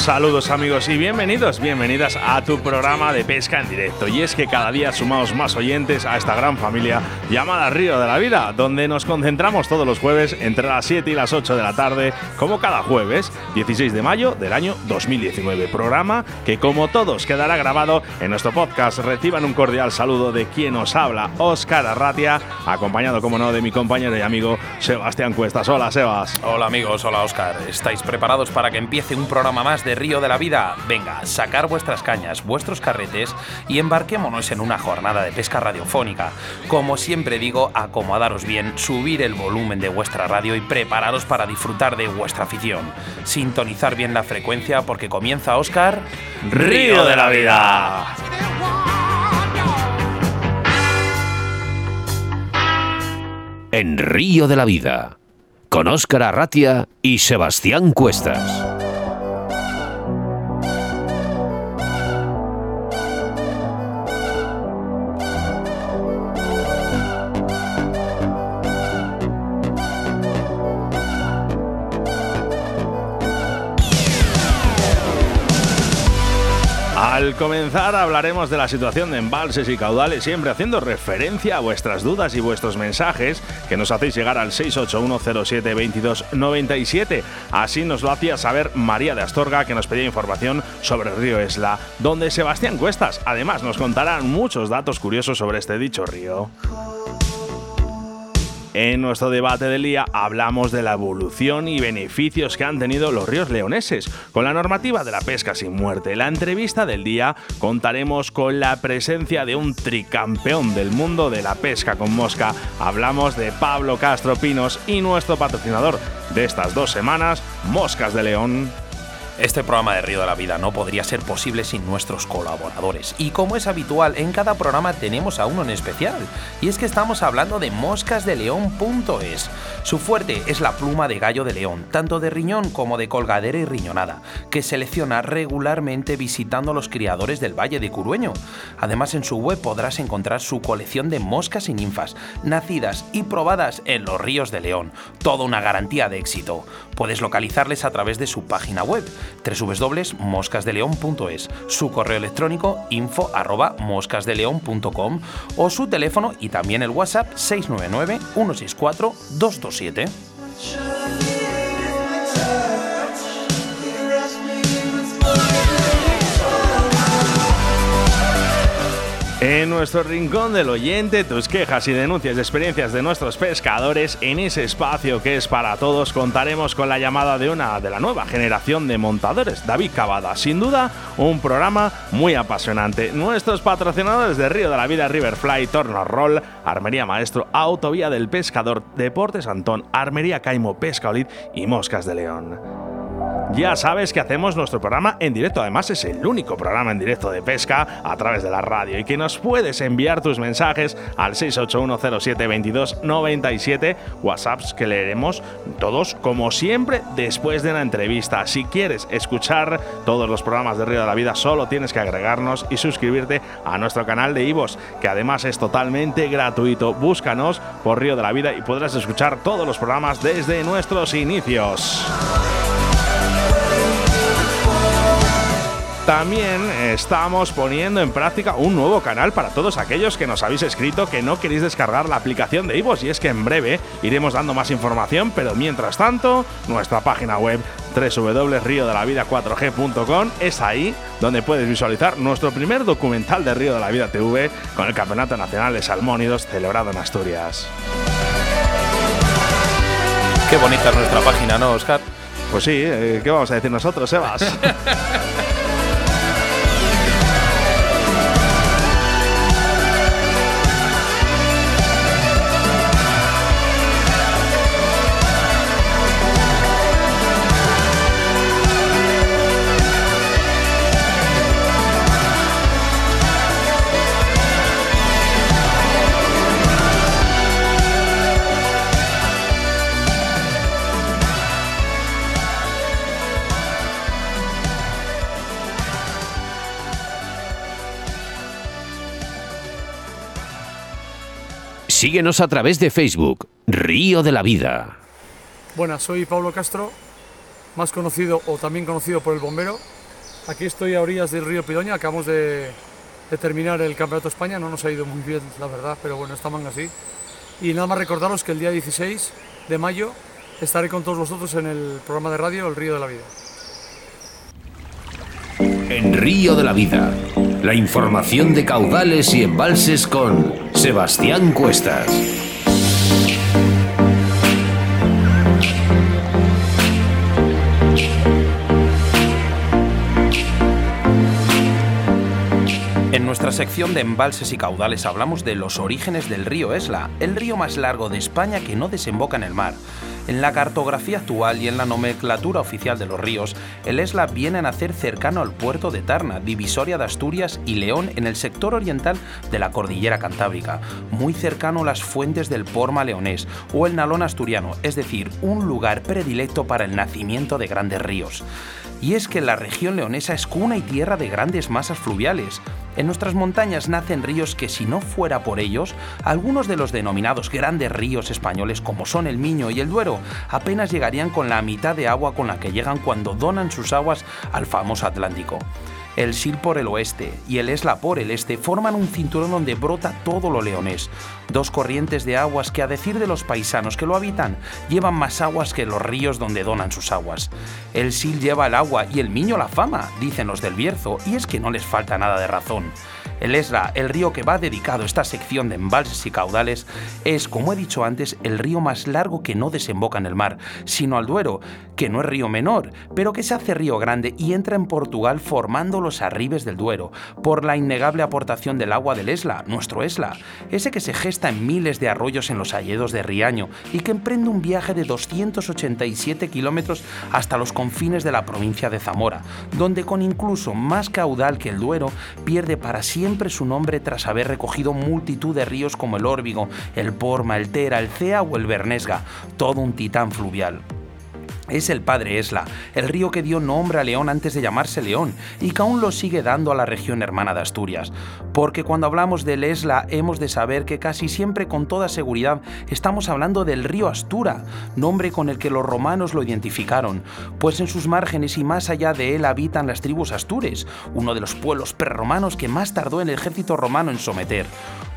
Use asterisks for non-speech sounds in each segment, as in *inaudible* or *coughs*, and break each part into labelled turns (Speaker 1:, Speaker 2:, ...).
Speaker 1: Saludos amigos y bienvenidos, bienvenidas a tu programa de pesca en directo. Y es que cada día sumamos más oyentes a esta gran familia llamada Río de la Vida, donde nos concentramos todos los jueves entre las 7 y las 8 de la tarde, como cada jueves, 16 de mayo del año 2019. Programa que como todos quedará grabado en nuestro podcast. Reciban un cordial saludo de quien os habla, Óscar Arratia, acompañado como no de mi compañero y amigo Sebastián Cuestas. Hola Sebas.
Speaker 2: Hola amigos, hola Óscar. ¿Estáis preparados para que empiece un programa más de Río de la Vida. Venga, sacar vuestras cañas, vuestros carretes y embarquémonos en una jornada de pesca radiofónica. Como siempre digo, acomodaros bien, subir el volumen de vuestra radio y prepararos para disfrutar de vuestra afición. Sintonizar bien la frecuencia porque comienza Oscar
Speaker 1: Río de la Vida.
Speaker 3: En Río de la Vida, con Óscar Arratia y Sebastián Cuestas.
Speaker 1: Al comenzar hablaremos de la situación de embalses y caudales, siempre haciendo referencia a vuestras dudas y vuestros mensajes que nos hacéis llegar al 681072297. Así nos lo hacía saber María de Astorga, que nos pedía información sobre el río Esla, donde Sebastián Cuestas además nos contará muchos datos curiosos sobre este dicho río. En nuestro debate del día hablamos de la evolución y beneficios que han tenido los ríos leoneses con la normativa de la pesca sin muerte. La entrevista del día contaremos con la presencia de un tricampeón del mundo de la pesca con mosca. Hablamos de Pablo Castro Pinos y nuestro patrocinador de estas dos semanas, Moscas de León.
Speaker 2: Este programa de Río de la Vida no podría ser posible sin nuestros colaboradores. Y como es habitual, en cada programa tenemos a uno en especial. Y es que estamos hablando de moscasdeleón.es. Su fuerte es la pluma de gallo de león, tanto de riñón como de colgadera y riñonada, que selecciona regularmente visitando los criadores del Valle de Curueño. Además, en su web podrás encontrar su colección de moscas y ninfas, nacidas y probadas en los ríos de León. Toda una garantía de éxito. Puedes localizarles a través de su página web www.moscasdeleon.es, su correo electrónico info arroba moscasdeleon.com o su teléfono y también el WhatsApp 699 164 227.
Speaker 1: En nuestro rincón del oyente, tus quejas y denuncias de experiencias de nuestros pescadores, en ese espacio que es para todos, contaremos con la llamada de una de la nueva generación de montadores, David Cavada. Sin duda, un programa muy apasionante. Nuestros patrocinadores de Río de la Vida, Riverfly, Torno Roll, Armería Maestro, Autovía del Pescador, Deportes Antón, Armería Caimo, Pescaolid y Moscas de León. Ya sabes que hacemos nuestro programa en directo, además es el único programa en directo de pesca a través de la radio y que nos puedes enviar tus mensajes al 681072297, WhatsApps que leeremos todos como siempre después de la entrevista. Si quieres escuchar todos los programas de Río de la Vida, solo tienes que agregarnos y suscribirte a nuestro canal de Ivos, que además es totalmente gratuito. Búscanos por Río de la Vida y podrás escuchar todos los programas desde nuestros inicios. También estamos poniendo en práctica un nuevo canal para todos aquellos que nos habéis escrito que no queréis descargar la aplicación de Ivos y es que en breve iremos dando más información, pero mientras tanto, nuestra página web www.riodelavida4g.com es ahí donde puedes visualizar nuestro primer documental de Río de la Vida TV con el Campeonato Nacional de Salmónidos celebrado en Asturias.
Speaker 2: Qué bonita es nuestra página, ¿no, Oscar?
Speaker 1: Pues sí, eh, ¿qué vamos a decir nosotros, Sebas? *laughs*
Speaker 3: Síguenos a través de Facebook, Río de la Vida.
Speaker 4: Buenas, soy Pablo Castro, más conocido o también conocido por el bombero. Aquí estoy a orillas del río Pidoña, acabamos de, terminar el Campeonato de España, no nos ha ido muy bien la verdad, pero bueno, está manga así. Y nada más recordaros que el día 16 de mayo estaré con todos vosotros en el programa de radio El Río de la Vida.
Speaker 3: En Río de la Vida, la información de caudales y embalses con Sebastián Cuestas.
Speaker 2: En nuestra sección de embalses y caudales hablamos de los orígenes del río Esla, el río más largo de España que no desemboca en el mar. En la cartografía actual y en la nomenclatura oficial de los ríos, el Esla viene a nacer cercano al puerto de Tarna, divisoria de Asturias y León en el sector oriental de la cordillera cantábrica, muy cercano a las fuentes del Porma leonés o el Nalón asturiano, es decir, un lugar predilecto para el nacimiento de grandes ríos. Y es que la región leonesa es cuna y tierra de grandes masas fluviales. En nuestras montañas nacen ríos que si no fuera por ellos, algunos de los denominados grandes ríos españoles como son el Miño y el Duero apenas llegarían con la mitad de agua con la que llegan cuando donan sus aguas al famoso Atlántico. El Sil por el oeste y el Esla por el este forman un cinturón donde brota todo lo leonés. Dos corrientes de aguas que a decir de los paisanos que lo habitan, llevan más aguas que los ríos donde donan sus aguas. El Sil lleva el agua y el Miño la fama, dicen los del Bierzo, y es que no les falta nada de razón. El Esla, el río que va dedicado a esta sección de embalses y caudales, es, como he dicho antes, el río más largo que no desemboca en el mar, sino al Duero, que no es río menor, pero que se hace río grande y entra en Portugal formando los arribes del Duero, por la innegable aportación del agua del Esla, nuestro Esla, ese que se gesta en miles de arroyos en los alledos de Riaño y que emprende un viaje de 287 kilómetros hasta los confines de la provincia de Zamora, donde con incluso más caudal que el Duero pierde para siempre su nombre tras haber recogido multitud de ríos como el Órbigo, el Porma, el Tera, el Cea o el Bernesga, todo un titán fluvial es el padre Esla, el río que dio nombre a León antes de llamarse León y que aún lo sigue dando a la región hermana de Asturias. Porque cuando hablamos del Esla hemos de saber que casi siempre con toda seguridad estamos hablando del río Astura, nombre con el que los romanos lo identificaron, pues en sus márgenes y más allá de él habitan las tribus astures, uno de los pueblos prerromanos que más tardó el ejército romano en someter.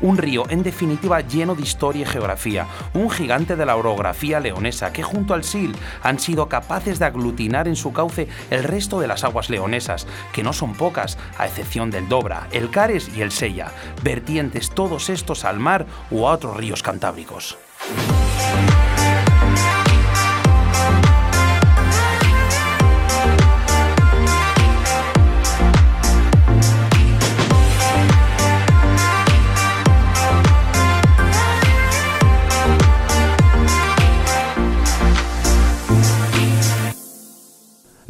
Speaker 2: Un río en definitiva lleno de historia y geografía, un gigante de la orografía leonesa que junto al Sil han sido capaces de aglutinar en su cauce el resto de las aguas leonesas, que no son pocas, a excepción del Dobra, el Cares y el Sella, vertientes todos estos al mar o a otros ríos cantábricos.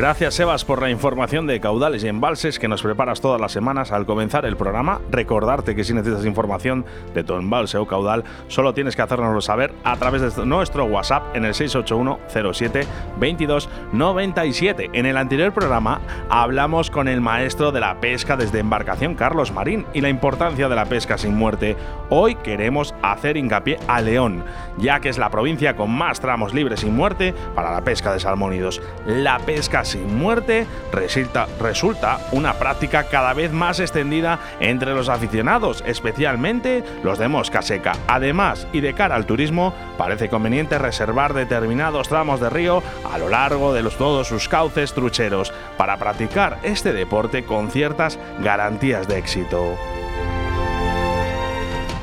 Speaker 1: Gracias, Sebas, por la información de caudales y embalses que nos preparas todas las semanas al comenzar el programa. Recordarte que si necesitas información de tu embalse o caudal, solo tienes que hacérnoslo saber a través de nuestro WhatsApp en el 681 07 22 97. En el anterior programa hablamos con el maestro de la pesca desde embarcación, Carlos Marín, y la importancia de la pesca sin muerte. Hoy queremos hacer hincapié a León, ya que es la provincia con más tramos libres sin muerte para la pesca de salmónidos. La pesca sin muerte resulta, resulta una práctica cada vez más extendida entre los aficionados, especialmente los de mosca seca. Además, y de cara al turismo, parece conveniente reservar determinados tramos de río a lo largo de todos sus cauces trucheros para practicar este deporte con ciertas garantías de éxito.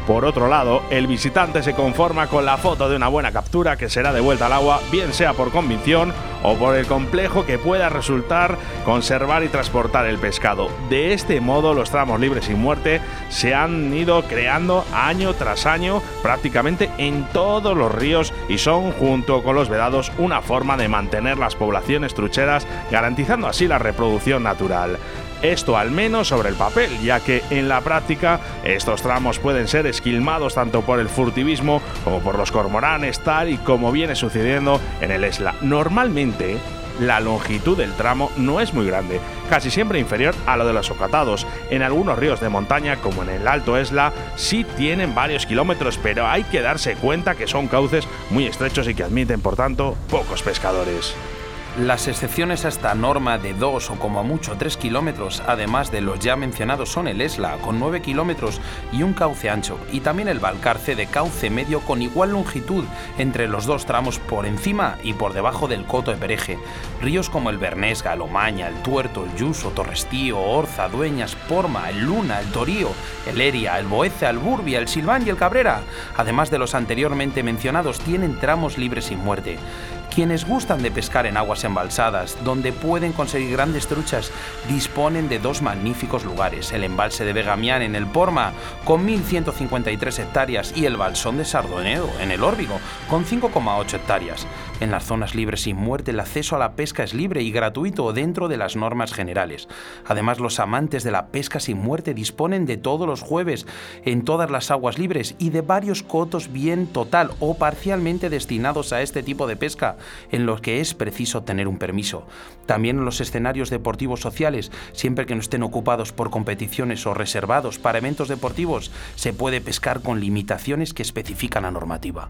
Speaker 1: Por otro lado, el visitante se conforma con la foto de una buena captura que será devuelta al agua, bien sea por convicción o por el complejo que pueda resultar conservar y transportar el pescado. De este modo, los tramos libres sin muerte se han ido creando año tras año prácticamente en todos los ríos y son, junto con los vedados, una forma de mantener las poblaciones trucheras, garantizando así la reproducción natural. Esto al menos sobre el papel, ya que en la práctica estos tramos pueden ser esquilmados tanto por el furtivismo como por los cormoranes, tal y como viene sucediendo en el Esla. Normalmente, la longitud del tramo no es muy grande, casi siempre inferior a lo de los ocatados. En algunos ríos de montaña, como en el Alto Esla, sí tienen varios kilómetros, pero hay que darse cuenta que son cauces muy estrechos y que admiten, por tanto, pocos pescadores.
Speaker 2: Las excepciones a esta norma de 2 o como mucho 3 kilómetros, además de los ya mencionados, son el Esla con 9 kilómetros y un cauce ancho, y también el Valcarce de cauce medio con igual longitud entre los dos tramos por encima y por debajo del Coto de Pereje. Ríos como el Bernesga, el Omaña, el Tuerto, el Yuso, Torrestío, Orza, Dueñas, Porma, el Luna, el Torío, el Eria, el Boeza, el Burbia, el Silván y el Cabrera, además de los anteriormente mencionados, tienen tramos libres sin muerte. Quienes gustan de pescar en aguas embalsadas, donde pueden conseguir grandes truchas, disponen de dos magníficos lugares, el embalse de Begamián en el Porma, con 1.153 hectáreas, y el balsón de Sardoneo, en el Órbigo, con 5,8 hectáreas. En las zonas libres sin muerte el acceso a la pesca es libre y gratuito dentro de las normas generales. Además, los amantes de la pesca sin muerte disponen de todos los jueves en todas las aguas libres y de varios cotos bien total o parcialmente destinados a este tipo de pesca, en los que es preciso tener un permiso. También en los escenarios deportivos sociales, siempre que no estén ocupados por competiciones o reservados para eventos deportivos, se puede pescar con limitaciones que especifica la normativa.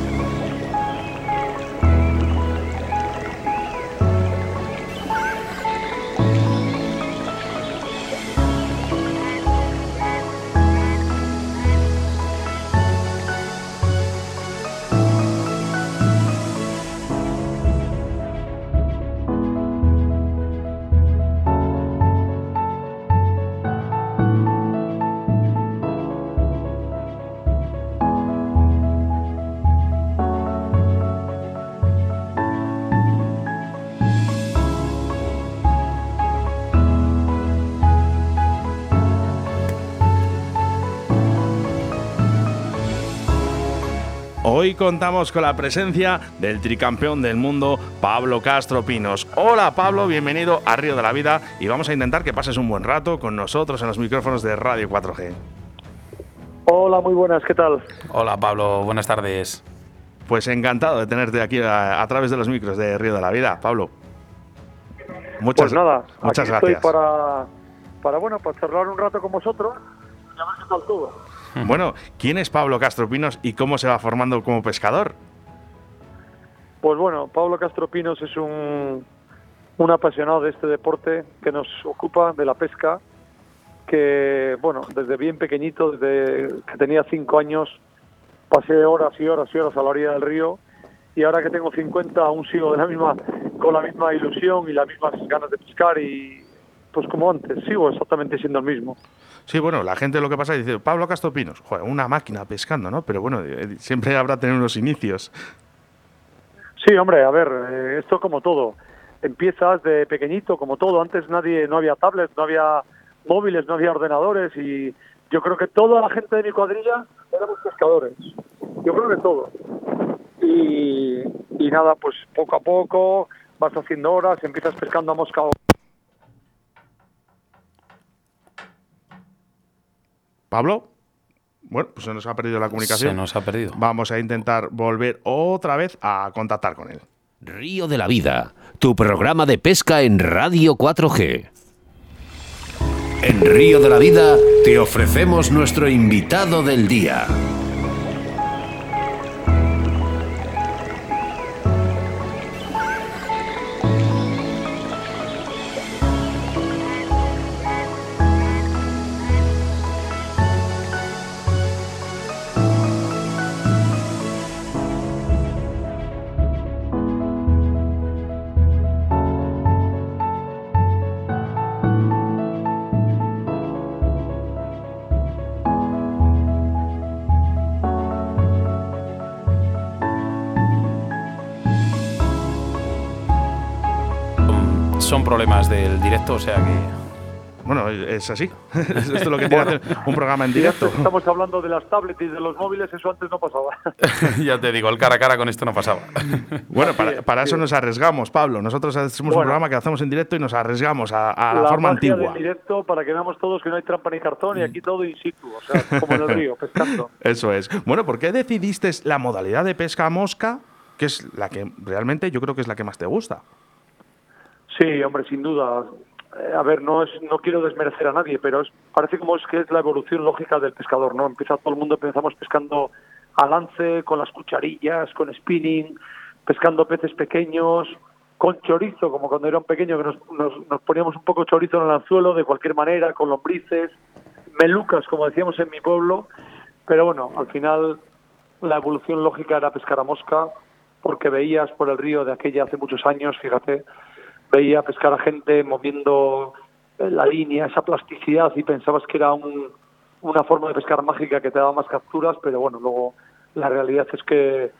Speaker 1: Contamos con la presencia del tricampeón del mundo, Pablo Castro Pinos. Hola Pablo, bienvenido a Río de la Vida y vamos a intentar que pases un buen rato con nosotros en los micrófonos de Radio 4G.
Speaker 5: Hola, muy buenas, ¿qué tal?
Speaker 2: Hola Pablo, buenas tardes.
Speaker 1: Pues encantado de tenerte aquí a, a través de los micros de Río de la Vida, Pablo. Muchas,
Speaker 5: pues nada,
Speaker 1: muchas
Speaker 5: aquí
Speaker 1: gracias.
Speaker 5: estoy para, para, bueno, para charlar un rato con vosotros y a ver qué tal todo. *laughs*
Speaker 1: Bueno, ¿quién es Pablo Castro Pinos y cómo se va formando como pescador?
Speaker 5: Pues bueno, Pablo Castro Pinos es un, un apasionado de este deporte que nos ocupa de la pesca, que bueno, desde bien pequeñito, desde que tenía cinco años, pasé horas y horas y horas a la orilla del río y ahora que tengo 50 aún sigo de la misma, con la misma ilusión y las mismas ganas de pescar y pues como antes, sigo exactamente siendo el mismo.
Speaker 1: Sí, bueno, la gente lo que pasa es dice, Pablo Castro Pinos, joder, una máquina pescando, ¿no? Pero bueno, eh, siempre habrá tener unos inicios.
Speaker 5: Sí, hombre, a ver, eh, esto como todo. Empiezas de pequeñito, como todo. Antes nadie, no había tablets, no había móviles, no había ordenadores y yo creo que toda la gente de mi cuadrilla éramos pescadores. Yo creo que todo. Y, y nada, pues poco a poco vas haciendo horas, empiezas pescando a mosca
Speaker 1: Pablo, bueno, pues se nos ha perdido la comunicación.
Speaker 2: Se nos ha perdido.
Speaker 1: Vamos a intentar volver otra vez a contactar con él.
Speaker 3: Río de la Vida, tu programa de pesca en Radio 4G. En Río de la Vida te ofrecemos nuestro invitado del día.
Speaker 2: Son problemas del directo, o sea que
Speaker 1: bueno, es así. *laughs* Esto es lo que tiene hacer un programa en directo.
Speaker 5: Estamos hablando de las tablets y de los móviles, eso antes no pasaba. *laughs*
Speaker 2: ya te digo, el cara a cara con esto no pasaba. *laughs*
Speaker 1: bueno, para, eso nos arriesgamos, Pablo. Nosotros hacemos un programa que hacemos en directo y nos arriesgamos a, la, forma antigua.
Speaker 5: en directo para que veamos todos que no hay trampa ni cartón y aquí todo in situ, o sea, como en el río, pescando.
Speaker 1: Eso es. Bueno, ¿por qué decidiste la modalidad de pesca a mosca, que es la que realmente yo creo que es la que más te gusta?
Speaker 5: Sí, hombre, sin duda. Eh, a ver, no es, no quiero desmerecer a nadie, pero es, parece como es que es la evolución lógica del pescador, ¿no? Empieza todo el mundo, empezamos pescando a lance, con las cucharillas, con spinning, pescando peces pequeños, con chorizo, como cuando era un pequeño, que nos, nos, poníamos un poco chorizo en el anzuelo, de cualquier manera, con lombrices, melucas, como decíamos en mi pueblo, pero bueno, al final la evolución lógica era pescar a mosca, porque veías por el río de aquella hace muchos años, fíjate, veía pescar a gente moviendo eh, la línea, esa plasticidad y pensabas que era una forma de pescar mágica que te daba más capturas, pero bueno, luego la realidad es que,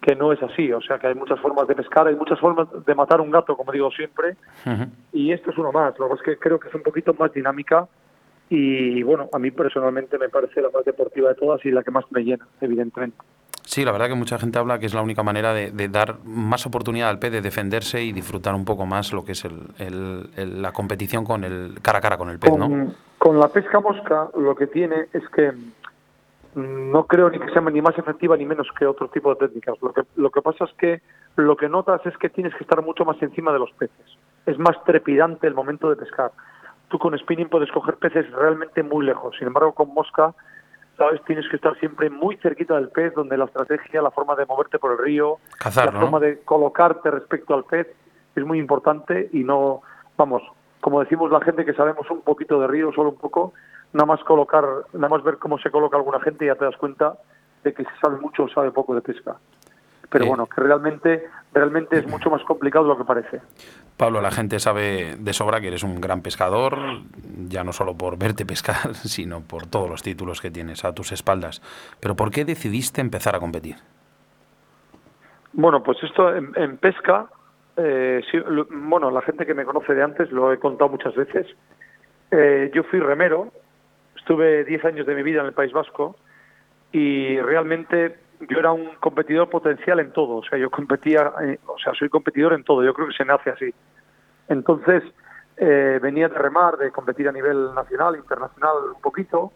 Speaker 5: que no es así, o sea que hay muchas formas de pescar, hay muchas formas de matar un gato, como digo siempre, y esto es uno más, lo que es que creo que es un poquito más dinámica y bueno, a mí personalmente me parece la más deportiva de todas y la que más me llena, evidentemente.
Speaker 2: Sí, la verdad que mucha gente habla que es la única manera de, dar más oportunidad al pez de defenderse y disfrutar un poco más lo que es el, la competición con el cara a cara con el pez, ¿no?
Speaker 5: Con la pesca mosca lo que tiene es que mm, no creo ni que sea ni más efectiva ni menos que otro tipo de técnicas. Lo que, lo que pasa es que lo que notas es que tienes que estar mucho más encima de los peces. Es más trepidante el momento de pescar. Tú con spinning puedes coger peces realmente muy lejos. Sin embargo, con mosca ¿sabes? Tienes que estar siempre muy cerquita del pez, donde la estrategia, la forma de moverte por el río, la forma de colocarte respecto al pez es muy importante y no, vamos, como decimos la gente que sabemos un poquito de río, solo un poco, nada más colocar, nada más ver cómo se coloca alguna gente y ya te das cuenta de que se sabe mucho o sabe poco de pesca pero bueno, que realmente, realmente es *clears throat* mucho más complicado de lo que parece.
Speaker 2: Pablo, la gente sabe de sobra que eres un gran pescador, ya no solo por verte pescar, *laughs* sino por todos los títulos que tienes a tus espaldas. Pero ¿por qué decidiste empezar a competir?
Speaker 5: Bueno, pues esto en, pesca, eh, bueno, la gente que me conoce de antes lo he contado muchas veces. Eh, yo fui remero, estuve 10 años de mi vida en el País Vasco y realmente yo era un competidor potencial en todo, o sea, yo competía, eh, o sea, soy competidor en todo, yo creo que se nace así. Entonces, eh, venía de remar, de competir a nivel nacional, internacional un poquito,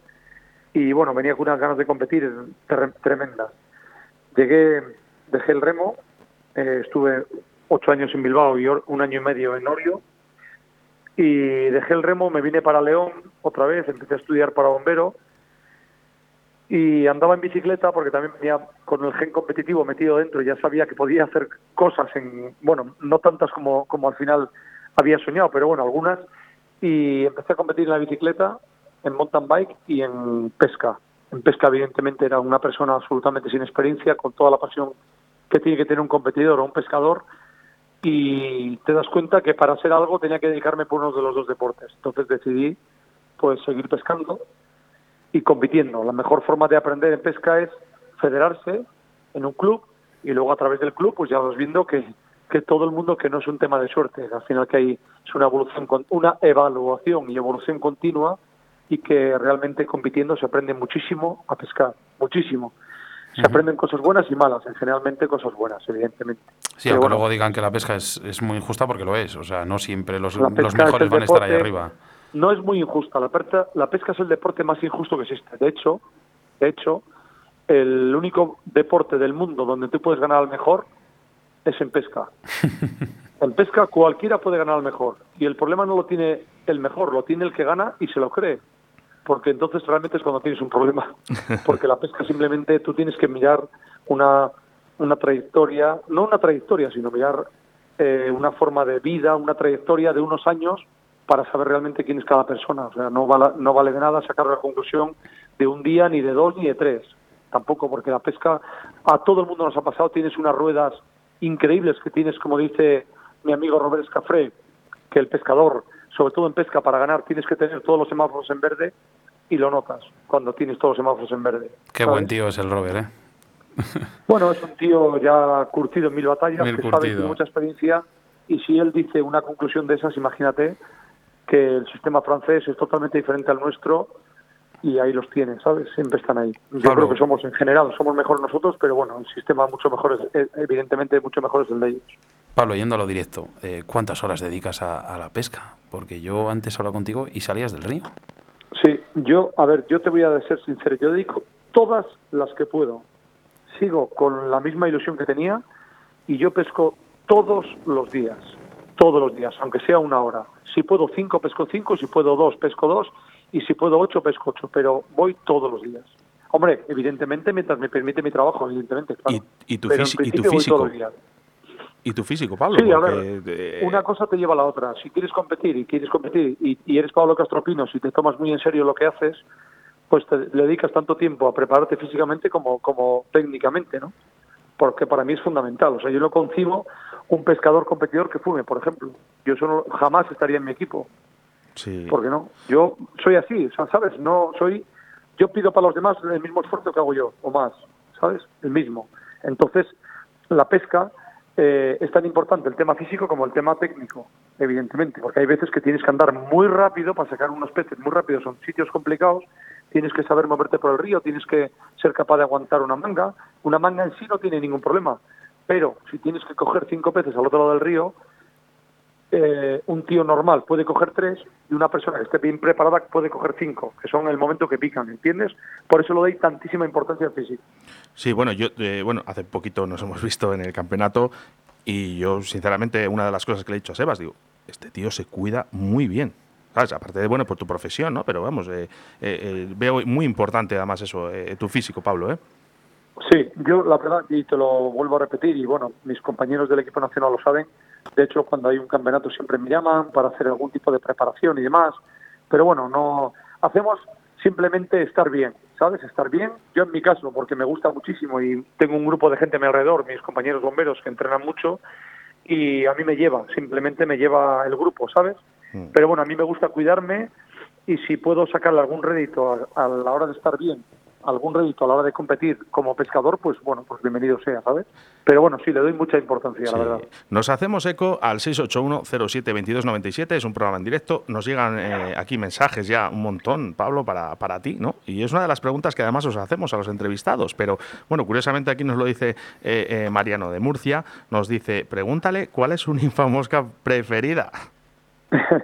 Speaker 5: y bueno, venía con unas ganas de competir tremendas. Llegué, dejé el remo, eh, estuve ocho años en Bilbao y un año y medio en Orio, y dejé el remo, me vine para León otra vez, empecé a estudiar para bombero, y andaba en bicicleta porque también venía con el gen competitivo metido dentro, ya sabía que podía hacer cosas en, bueno, no tantas como, como al final había soñado, pero bueno, algunas, y empecé a competir en la bicicleta, en mountain bike y en pesca. En pesca evidentemente era una persona absolutamente sin experiencia, con toda la pasión que tiene que tener un competidor o un pescador, y te das cuenta que para hacer algo tenía que dedicarme por uno de los dos deportes. Entonces decidí pues seguir pescando y compitiendo. La mejor forma de aprender en pesca es federarse en un club y luego a través del club pues ya vas viendo que, que todo el mundo que no es un tema de suerte, al final que hay es una evolución una evaluación y evolución continua y que realmente compitiendo se aprende muchísimo a pescar, muchísimo. Se aprenden cosas buenas y malas, en generalmente cosas buenas, evidentemente.
Speaker 2: Sí, aunque luego digan que la pesca es, es, muy injusta porque lo es, o sea, no siempre los, los mejores van a estar ahí arriba
Speaker 5: no es muy injusta. La pesca, la pesca es el deporte más injusto que existe. De hecho, de hecho, el único deporte del mundo donde tú puedes ganar al mejor es en pesca. *laughs* en pesca cualquiera puede ganar al mejor. Y el problema no lo tiene el mejor, lo tiene el que gana y se lo cree. Porque entonces realmente es cuando tienes un problema. *laughs* Porque la pesca simplemente tú tienes que mirar una, una trayectoria, no una trayectoria, sino mirar eh, una forma de vida, una trayectoria de unos años para saber realmente quién es cada persona. O sea, no vale, no vale de nada sacar la conclusión de un día, ni de dos, ni de tres. Tampoco, porque la pesca a todo el mundo nos ha pasado. Tienes unas ruedas increíbles que tienes, como dice mi amigo Robert Escafré, que el pescador, sobre todo en pesca, para ganar tienes que tener todos los semáforos en verde y lo notas cuando tienes todos los semáforos en verde.
Speaker 2: Qué buen tío es el Robert, ¿eh? *laughs*
Speaker 5: bueno, es un tío ya curtido en mil batallas, que sabe, tiene mucha experiencia y si él dice una conclusión de esas, imagínate que el sistema francés es totalmente diferente al nuestro y ahí los tienen, ¿sabes? Siempre están ahí. Yo creo que somos, en general, somos mejor nosotros, pero bueno, el sistema mucho mejor, es, evidentemente, mucho mejor es el de ellos.
Speaker 2: Pablo, yendo a lo directo, eh, ¿cuántas horas dedicas a, a la pesca? Porque yo antes hablaba contigo y salías del río.
Speaker 5: Sí, yo, a ver, yo te voy a ser sincero, yo dedico todas las que puedo. Sigo con la misma ilusión que tenía y yo pesco todos los días, todos los días, aunque sea una hora. Si puedo cinco, pesco cinco, si puedo dos, pesco dos, y si puedo ocho, pesco ocho, pero voy todos los días. Hombre, evidentemente, mientras me permite mi trabajo, evidentemente, claro.
Speaker 1: Y- y tu
Speaker 5: Pero en
Speaker 1: y tu
Speaker 5: principio voy
Speaker 1: físico.
Speaker 5: todos.
Speaker 1: Y tu físico, Pablo.
Speaker 5: Sí, a ver,
Speaker 1: eh,
Speaker 5: una cosa te lleva a la otra. Si quieres competir y quieres competir y, y eres Pablo Castropino, si te tomas muy en serio lo que haces, pues te le dedicas tanto tiempo a prepararte físicamente como, como técnicamente, ¿no? Porque para mí es fundamental. O sea, yo no concibo un pescador competidor que fume, por ejemplo. Yo eso no- jamás estaría en mi equipo.
Speaker 1: sí.
Speaker 5: ¿Por qué no? Yo soy así, o sea, ¿sabes? No soy. Yo pido para los demás el mismo esfuerzo que hago yo, o más, ¿sabes? El mismo. Entonces, la pesca eh, es tan importante el tema físico como el tema técnico, evidentemente, porque hay veces que tienes que andar muy rápido para sacar unos peces muy rápido, son sitios complicados, tienes que saber moverte por el río, tienes que ser capaz de aguantar una manga. Una manga en sí no tiene ningún problema, pero si tienes que coger cinco peces al otro lado del río, eh, un tío normal puede coger tres y una persona que esté bien preparada puede coger cinco, que son el momento que pican, ¿entiendes? Por eso le doy tantísima importancia al físico.
Speaker 1: Sí, bueno, yo, eh, bueno, hace poquito nos hemos visto en el campeonato y yo, sinceramente, una de las cosas que le he dicho a Sebas, digo, este tío se cuida muy bien. ¿Sabes? Aparte de, bueno, por tu profesión, ¿no? Pero vamos, eh, eh, eh, veo muy importante además eso, tu físico, Pablo, ¿eh?
Speaker 5: Sí, yo la verdad, y te lo vuelvo a repetir, y bueno, mis compañeros del equipo nacional lo saben, de hecho cuando hay un campeonato siempre me llaman para hacer algún tipo de preparación y demás, pero bueno, no hacemos simplemente estar bien, ¿sabes? Estar bien, yo en mi caso, porque me gusta muchísimo y tengo un grupo de gente a mi alrededor, mis compañeros bomberos que entrenan mucho, y a mí me lleva, simplemente me lleva el grupo, ¿sabes?
Speaker 1: Mm.
Speaker 5: Pero bueno, a mí me gusta cuidarme y si puedo sacarle algún rédito a, a la hora de estar bien, algún rédito a la hora de competir como pescador, pues bueno, pues bienvenido sea, ¿sabes? Pero bueno, sí, le doy mucha importancia,
Speaker 1: Sí.
Speaker 5: la verdad.
Speaker 1: Nos hacemos eco al 681-07-2297, es un programa en directo. Nos llegan eh, aquí mensajes ya un montón, Pablo, para, para ti, ¿no? Y es una de las preguntas que además os hacemos a los entrevistados. Pero bueno, curiosamente aquí nos lo dice eh, eh, Mariano de Murcia, nos dice, pregúntale cuál es su ninfa mosca preferida. *laughs* *laughs* Vamos,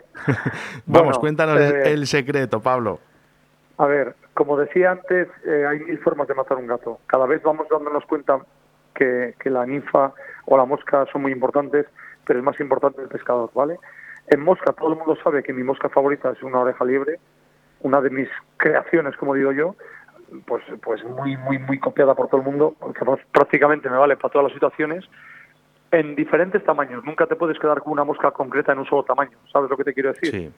Speaker 5: Bueno,
Speaker 1: cuéntanos el secreto, Pablo.
Speaker 5: A ver, como decía antes, eh, hay mil formas de matar un gato. Cada vez vamos dándonos cuenta que, que la ninfa o la mosca son muy importantes, pero es más importante el pescador, ¿vale? En mosca, todo el mundo sabe que mi mosca favorita es una oreja libre, una de mis creaciones, como digo yo, pues, pues muy, muy, muy copiada por todo el mundo, porque pues, prácticamente me vale para todas las situaciones, en diferentes tamaños. Nunca te puedes quedar con una mosca concreta en un solo tamaño, ¿sabes lo que te quiero decir?
Speaker 1: Sí.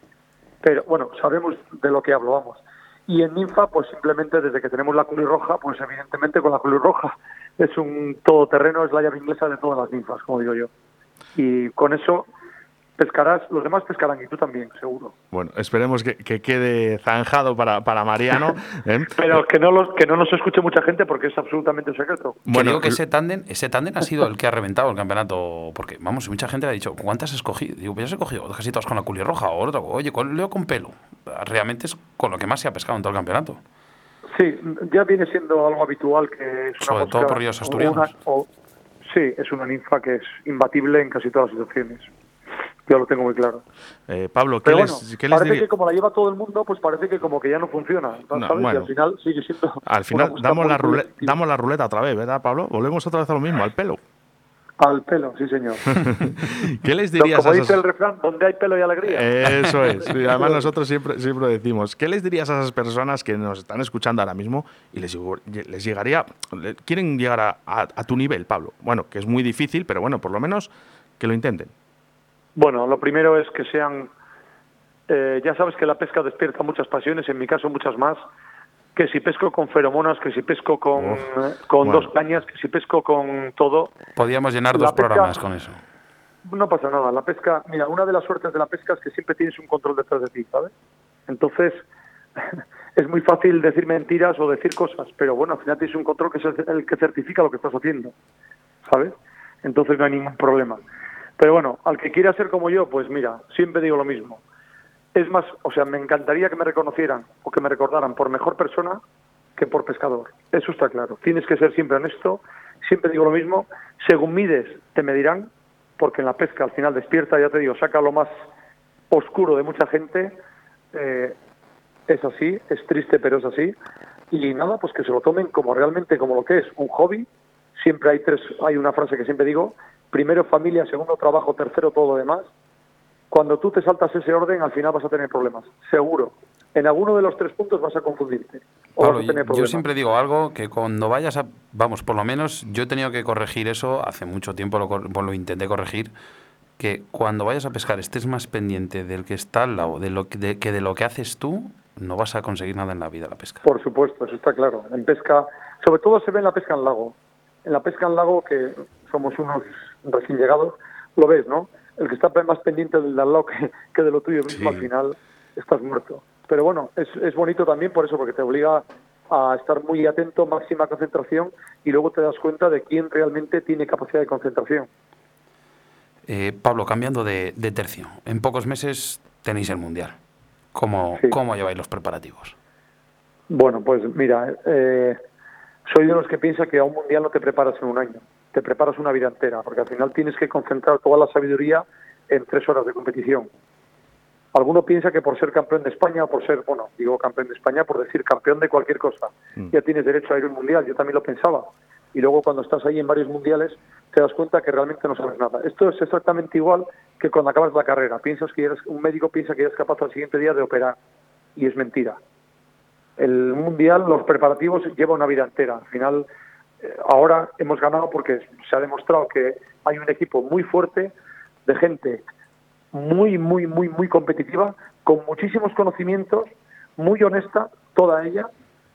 Speaker 5: pero bueno, sabemos de lo que hablo, vamos. Y en ninfa, pues simplemente desde que tenemos la culirroja, pues evidentemente con la culirroja es un todoterreno, es la llave inglesa de todas las ninfas, como digo yo. Y con eso pescarás, los demás pescarán y tú también, seguro.
Speaker 1: Bueno, esperemos que, que quede zanjado para, para Mariano. *laughs* ¿eh?
Speaker 5: Pero que no los, que no nos escuche mucha gente porque es absolutamente secreto.
Speaker 2: Bueno, digo que ese tándem, ese tándem ha sido el que ha reventado el campeonato. Porque, vamos, mucha gente le ha dicho, ¿cuántas has cogido? Digo, pues ya he cogido casi todas con la culirroja o otro. Oye, con leo con pelo. Realmente es con lo que más se ha pescado en todo el campeonato.
Speaker 5: Sí, ya viene siendo algo habitual que es una
Speaker 2: Sobre todo
Speaker 5: mosca
Speaker 2: por ríos asturianos.
Speaker 5: una- o- sí, es una ninfa que es imbatible en casi todas las situaciones. Yo lo tengo muy claro.
Speaker 1: Eh, Pablo, ¿qué
Speaker 5: Pero
Speaker 1: les,
Speaker 5: bueno,
Speaker 1: qué les
Speaker 5: parece que como la lleva todo el mundo, pues parece que como que ya no funciona, ¿sabes?
Speaker 1: No,
Speaker 5: Y al final sigue siendo... *laughs*
Speaker 1: Al final damos la, ruleta, damos la ruleta otra vez, ¿verdad, Pablo? Volvemos otra vez a lo mismo, al pelo.
Speaker 5: Al pelo, sí señor. *laughs*
Speaker 1: ¿Qué les dirías
Speaker 5: como
Speaker 1: a
Speaker 5: dice
Speaker 1: esas...
Speaker 5: el refrán, donde hay pelo y alegría.
Speaker 1: Eso es. Y además *laughs* nosotros siempre, siempre decimos, ¿qué les dirías a esas personas que nos están escuchando ahora mismo y les, les llegaría, le- quieren llegar a, a- a tu nivel, Pablo? Bueno, que es muy difícil, pero bueno, por lo menos que lo intenten.
Speaker 5: Bueno, lo primero es que sean... eh, ya sabes que la pesca despierta muchas pasiones, en mi caso muchas más. Que si pesco con feromonas, que si pesco con,
Speaker 1: Uf,
Speaker 5: eh, con
Speaker 1: bueno.
Speaker 5: dos cañas, que si pesco con todo,
Speaker 2: Podríamos llenar dos
Speaker 5: pesca-
Speaker 2: programas con eso.
Speaker 5: no pasa nada. La pesca, mira, una de las suertes de la pesca es que siempre tienes un control detrás de ti, ¿sabes? Entonces, *laughs* es muy fácil decir mentiras o decir cosas, pero bueno, al final tienes un control que es el, el que certifica lo que estás haciendo, ¿sabes? Entonces no hay ningún problema. Pero bueno, al que quiera ser como yo, pues mira, siempre digo lo mismo. Es más, o sea, me encantaría que me reconocieran o que me recordaran por mejor persona que por pescador. Eso está claro. Tienes que ser siempre honesto. Siempre digo lo mismo. Según mides, te medirán, porque en la pesca al final despierta, ya te digo, saca lo más oscuro de mucha gente. Eh, es así, es triste, pero es así. Y nada, pues que se lo tomen como realmente como lo que es, un hobby. Siempre hay tres, hay una frase que siempre digo, primero familia, segundo trabajo, tercero todo lo demás. Cuando tú te saltas ese orden, al final vas a tener problemas, seguro. En alguno de los tres puntos vas a confundirte. O vas a tener
Speaker 6: yo
Speaker 5: problemas.
Speaker 6: siempre digo algo que cuando vayas a, vamos, por lo menos yo he tenido que corregir eso hace mucho tiempo, lo, bueno, lo intenté corregir, que cuando vayas a pescar estés más pendiente del que está al lado, de lo que, de, que de lo que haces tú, no vas a conseguir nada en la vida la pesca.
Speaker 5: Por supuesto, eso está claro. En pesca, sobre todo se ve en la pesca en lago. En la pesca en lago, que somos unos recién llegados, lo ves, ¿no? El que está más pendiente del lado que, que de lo tuyo mismo, al final estás muerto. Pero bueno, es, es bonito también por eso, porque te obliga a estar muy atento, máxima concentración, y luego te das cuenta de quién realmente tiene capacidad de concentración.
Speaker 6: Eh, Pablo, cambiando de, de tercio, en pocos meses tenéis el Mundial. ¿Cómo,
Speaker 5: Sí.
Speaker 6: ¿Cómo lleváis los preparativos?
Speaker 5: Bueno, pues mira, eh, soy de los que piensa que a un mundial no te preparas en un año, te preparas una vida entera, porque al final tienes que concentrar toda la sabiduría en tres horas de competición. Alguno piensa que por ser campeón de España, o por ser, bueno, digo campeón de España, por decir campeón de cualquier cosa, ya tienes derecho a ir a un mundial. Yo también lo pensaba. Y luego cuando estás ahí en varios mundiales, te das cuenta que realmente no sabes nada. Esto es exactamente igual que cuando acabas la carrera. Piensas que eres, un médico piensa que eres capaz al siguiente día de operar. Y es mentira el mundial, los preparativos lleva una vida entera. Al final, ahora hemos ganado porque se ha demostrado que hay un equipo muy fuerte de gente muy, muy, muy, muy competitiva, con muchísimos conocimientos, muy honesta, toda ella,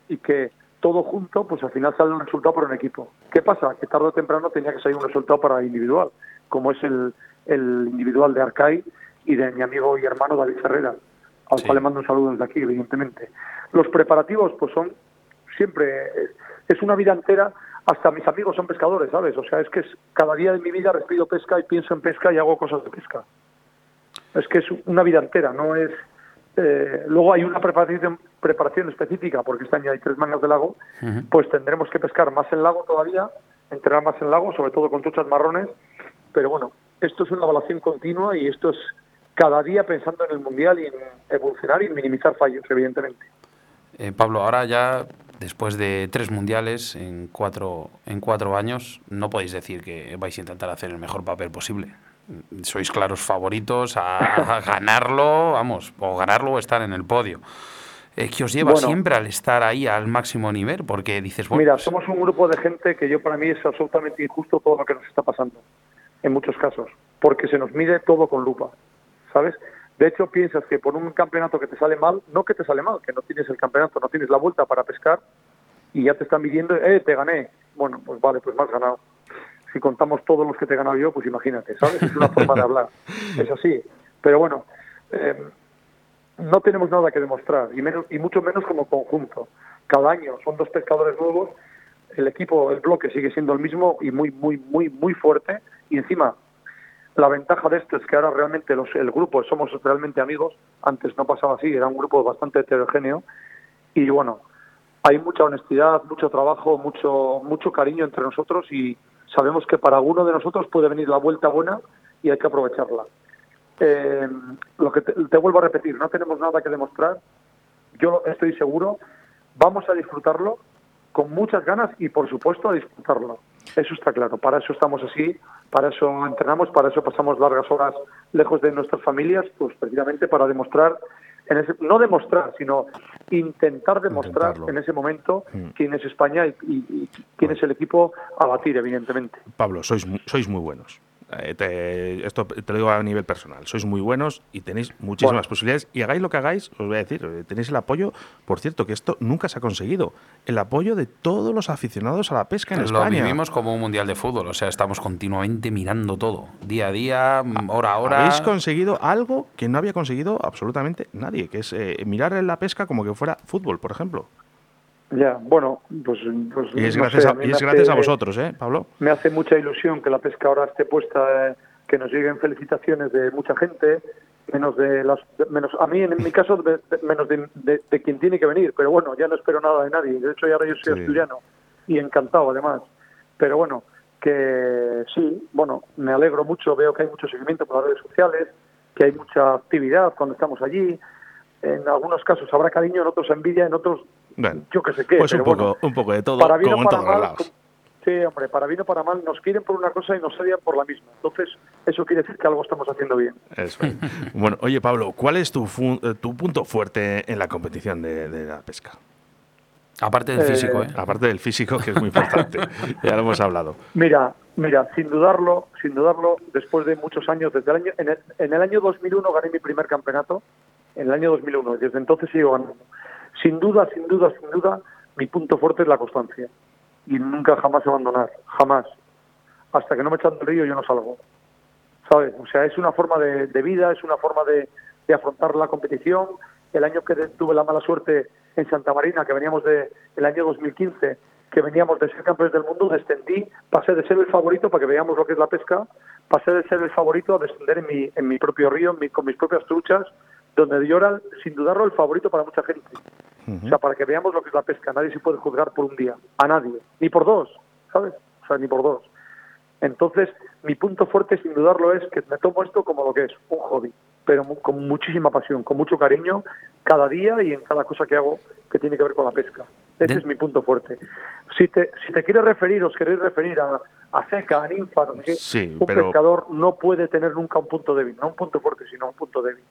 Speaker 5: y que todo junto, pues al final sale un resultado para un equipo. ¿Qué pasa? Que tarde o temprano tenía que salir un resultado para individual, como es el, el individual de Arcai y de mi amigo y hermano David Ferrera, al
Speaker 6: Sí.
Speaker 5: cual le mando un saludo desde aquí, evidentemente. Los preparativos, pues son siempre, es- es una vida entera, hasta mis amigos son pescadores, ¿sabes? O sea, es que es, cada día de mi vida respiro pesca y pienso en pesca y hago cosas de pesca. Es que es una vida entera, no es... eh, luego hay una preparación, preparación específica, porque este año hay tres mangas de lago, pues tendremos que pescar más en lago todavía, entrenar más en lago, sobre todo con truchas marrones, pero bueno, esto es una evaluación continua y esto es cada día pensando en el Mundial y en evolucionar y en minimizar fallos, evidentemente.
Speaker 6: Eh, Pablo, ahora ya, después de tres mundiales en cuatro, en cuatro años, no podéis decir que vais a intentar hacer el mejor papel posible. Sois claros favoritos a, a *laughs* ganarlo, vamos, o ganarlo o estar en el podio. Eh, ¿Qué os lleva
Speaker 5: Bueno.
Speaker 6: siempre al estar ahí al máximo nivel? Porque dices, bueno,
Speaker 5: Mira,
Speaker 6: pues,
Speaker 5: somos un grupo de gente que yo para mí es absolutamente injusto todo lo que nos está pasando, en muchos casos, porque se nos mide todo con lupa, ¿sabes? De hecho, piensas que por un campeonato que te sale mal, no que te sale mal, que no tienes el campeonato, no tienes la vuelta para pescar y ya te están midiendo, eh, te gané. Bueno, pues vale, pues has ganado. Si contamos todos los que te he ganado yo, pues imagínate, ¿sabes? Es una forma de hablar. Es así. Pero bueno, eh, no tenemos nada que demostrar, y, y mucho menos como conjunto. Cada año son dos pescadores nuevos, el equipo, el bloque sigue siendo el mismo y muy, muy, muy, muy fuerte. Y encima, la ventaja de esto es que ahora realmente los, el grupo somos realmente amigos. Antes no pasaba así, era un grupo bastante heterogéneo. Y bueno, hay mucha honestidad, mucho trabajo, mucho, mucho cariño entre nosotros y sabemos que para alguno de nosotros puede venir la vuelta buena y hay que aprovecharla. Eh, lo que te, te vuelvo a repetir, no tenemos nada que demostrar. Yo estoy seguro, vamos a disfrutarlo con muchas ganas y por supuesto a disfrutarlo. Eso está claro, para eso estamos así, para eso entrenamos, para eso pasamos largas horas lejos de nuestras familias, pues precisamente para demostrar, en ese, no demostrar, sino intentar demostrar
Speaker 1: Intentarlo.
Speaker 5: en ese momento
Speaker 1: Mm.
Speaker 5: quién es España y, y- y quién es el equipo a batir, evidentemente.
Speaker 1: Pablo, sois, sois muy buenos. Eh, te- esto te lo digo a nivel personal. Sois muy buenos y tenéis muchísimas
Speaker 5: Bueno.
Speaker 1: posibilidades. Y hagáis lo que hagáis, os voy a decir, eh, tenéis el apoyo, por cierto, que esto nunca se ha conseguido. El apoyo de todos los aficionados a la pesca en
Speaker 6: lo
Speaker 1: España.
Speaker 6: vivimos como un mundial de fútbol, o sea, estamos continuamente mirando todo, día a día, hora a hora.
Speaker 1: Habéis conseguido algo que no había conseguido absolutamente nadie, que es eh, mirar en la pesca como que fuera fútbol, por ejemplo.
Speaker 5: Ya, bueno, pues, pues
Speaker 1: Y es
Speaker 5: no
Speaker 1: gracias,
Speaker 5: sé,
Speaker 1: a, y gracias vosotros, ¿eh, Pablo?
Speaker 5: Me hace mucha ilusión que la pesca ahora esté puesta, eh, que nos lleguen felicitaciones de mucha gente, menos de las menos a mí en mi caso menos de, quien tiene que venir pero bueno ya no espero nada de nadie de hecho ya yo soy asturiano y encantado además pero bueno que sí bueno me alegro mucho veo que hay mucho seguimiento por las redes sociales que hay mucha actividad cuando estamos allí en algunos casos habrá cariño en otros envidia en otros yo que sé qué
Speaker 1: pues un poco un poco de todo para como en todos lados
Speaker 5: Sí, hombre, para bien o para mal, nos quieren por una cosa y nos odian por la misma. Entonces, eso quiere decir que algo estamos haciendo bien. *laughs*
Speaker 1: bueno, oye, Pablo, ¿cuál es tu, eh, tu punto fuerte en la competición de, la pesca?
Speaker 6: Aparte del físico, ¿eh?
Speaker 1: Aparte del físico, que es muy importante. *laughs* ya lo hemos hablado.
Speaker 5: Mira, mira, sin dudarlo, sin dudarlo, después de muchos años, desde el año, en el, en el año 2001 gané mi primer campeonato, en el año 2001, y desde entonces sigo ganando. Sin duda, sin duda, sin duda, mi punto fuerte es la constancia y nunca jamás abandonar, jamás. Hasta que no me echan del río yo no salgo. ¿Sabes? O sea, es una forma de, vida, es una forma de, afrontar la competición. El año que tuve la mala suerte en Santa Marina, que veníamos de el año 2015, que veníamos de ser campeones del mundo, descendí, pasé de ser el favorito, para que veamos lo que es la pesca, pasé de ser el favorito a descender en mi, en mi propio río, con mis propias truchas, donde yo era, sin dudarlo, el favorito para mucha gente. O sea, para que veamos lo que es la pesca, nadie se puede juzgar por un día, a nadie, ni por dos, ¿sabes? O sea, ni por dos. Entonces, mi punto fuerte, sin dudarlo, es que me tomo esto como lo que es, un hobby, pero con muchísima pasión, con mucho cariño, cada día y en cada cosa que hago que tiene que ver con la pesca. Ese es mi punto fuerte. Si te, si te quieres referir, os queréis referir a, a seca, a ninfa, un pescador no puede tener nunca un punto débil, no un punto fuerte, sino un punto débil.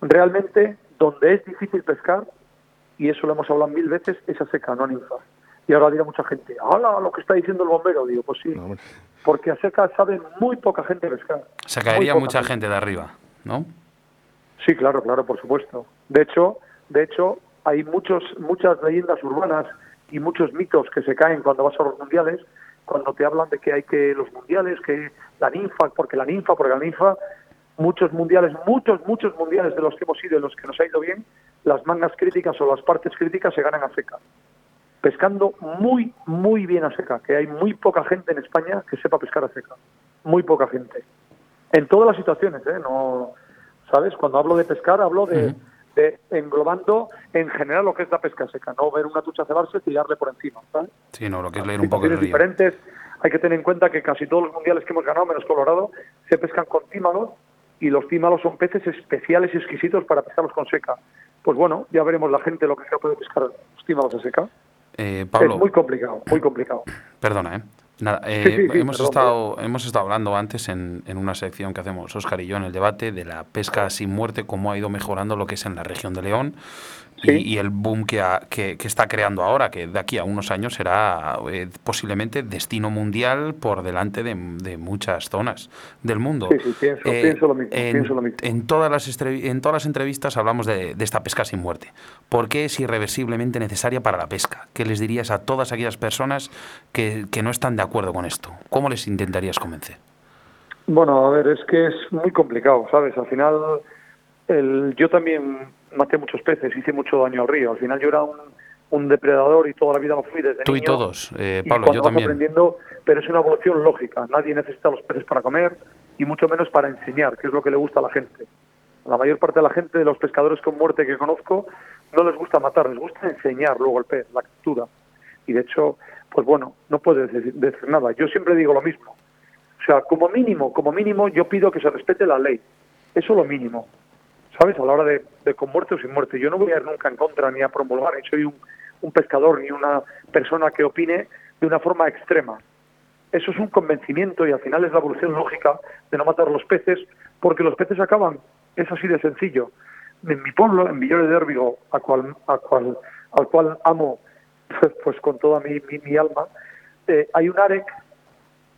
Speaker 5: Realmente, donde es difícil pescar, y eso lo hemos hablado mil veces, esa seca, no ninfa. Y ahora dirá mucha gente, ¡hala! Lo que está diciendo el bombero. Digo, pues sí, porque a seca sabe muy poca gente pescar.
Speaker 6: Se caería mucha gente. de arriba, ¿no?
Speaker 5: Sí, claro, claro, por supuesto. De hecho, de hecho, hay muchos, muchas leyendas urbanas y muchos mitos que se caen cuando vas a los mundiales, cuando te hablan de que hay que los mundiales, que la ninfa, porque la ninfa, porque la ninfa, muchos mundiales, muchos, muchos mundiales de los que hemos ido y los que nos ha ido bien, las mangas críticas o las partes críticas se ganan a seca. Pescando muy, muy bien a seca, que hay muy poca gente en España que sepa pescar a seca. Muy poca gente. En todas las situaciones, ¿eh? No, ¿Sabes? Cuando hablo de pescar, hablo de, englobando en general lo que es la pesca seca, no ver una tucha cebarse y tirarle por encima, ¿sabes?
Speaker 6: Sí, no, lo que es leer un poco el
Speaker 5: diferentes. Hay que tener en cuenta que casi todos los mundiales que hemos ganado, menos Colorado, se pescan con tímalos y los tímalos son peces especiales y exquisitos para pescarlos con seca pues bueno, ya veremos la gente lo que se puede pescar estimados de seca.
Speaker 6: Eh, Pablo,
Speaker 5: es muy complicado, muy complicado. *coughs*
Speaker 6: Perdona, ¿eh? Nada, eh, hemos, estado, hemos estado hablando antes en, en, una sección que hacemos Oscar y yo en el debate de la pesca sin muerte, cómo ha ido mejorando lo que es en la región de León y, el boom que, que, está creando ahora, que de aquí a unos años será eh, posiblemente destino mundial por delante de, muchas zonas del mundo.
Speaker 5: Sí, sí, pienso, lo mismo,
Speaker 6: en, todas las en todas las entrevistas hablamos de, esta pesca sin muerte. ¿Por qué es irreversiblemente necesaria para la pesca? ¿Qué les dirías a todas aquellas personas que, que no están de acuerdo con esto? ¿Cómo les intentarías convencer?
Speaker 5: Bueno, a ver, es que es muy complicado, ¿sabes? Al final, el, yo también maté muchos peces, hice mucho daño al río. Al final yo era un, depredador y toda la vida lo fui desde
Speaker 6: Tú
Speaker 5: y
Speaker 6: todos, eh, Pablo, yo también.
Speaker 5: aprendiendo, pero es una evolución lógica. Nadie necesita los peces para comer y mucho menos para enseñar, que es lo que le gusta a la gente. la mayor parte de la gente, de los pescadores con muerte que conozco, no les gusta matar, les gusta enseñar luego el pez, la captura. Y de hecho, pues bueno, no puedes decir, decir nada. Yo siempre digo lo mismo. O sea, como mínimo, como mínimo, yo pido que se respete la ley. Eso es lo mínimo. ¿Sabes? A la hora de, con muerte o sin muerte. Yo no voy a ir nunca en contra ni a promulgar, ni soy un, un pescador ni una persona que opine de una forma extrema. Eso es un convencimiento y al final es la evolución lógica de no matar los peces, porque los peces acaban. Es así de sencillo. En mi pueblo, en Villores de Órbigo, a cual, a cual, al cual amo *laughs* pues, pues con toda mi, mi, alma, eh, hay un AREC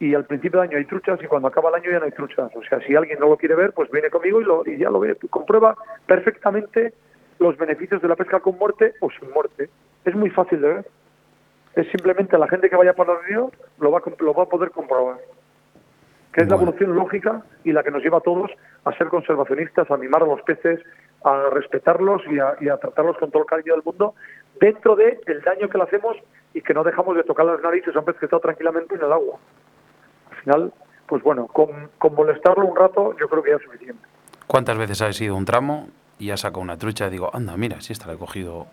Speaker 5: y al principio del año hay truchas y cuando acaba el año ya no hay truchas. O sea, si alguien no lo quiere ver, pues viene conmigo y, lo, y ya lo ve. Comprueba perfectamente los beneficios de la pesca con muerte o sin muerte. Es muy fácil de ver. Es simplemente la gente que vaya para el río lo va, lo va a poder comprobar. Que es la evolución lógica y la que nos lleva a todos a ser conservacionistas, a mimar a los peces, a respetarlos y a, y a tratarlos con todo el cariño del mundo, dentro del el daño que le hacemos y que no dejamos de tocar las narices a un pez que está tranquilamente en el agua final pues bueno, con, con molestarlo un rato yo creo que ya es suficiente.
Speaker 2: ¿Cuántas veces has ido un tramo y has sacado una trucha y digo, anda, mira, si esta la he cogido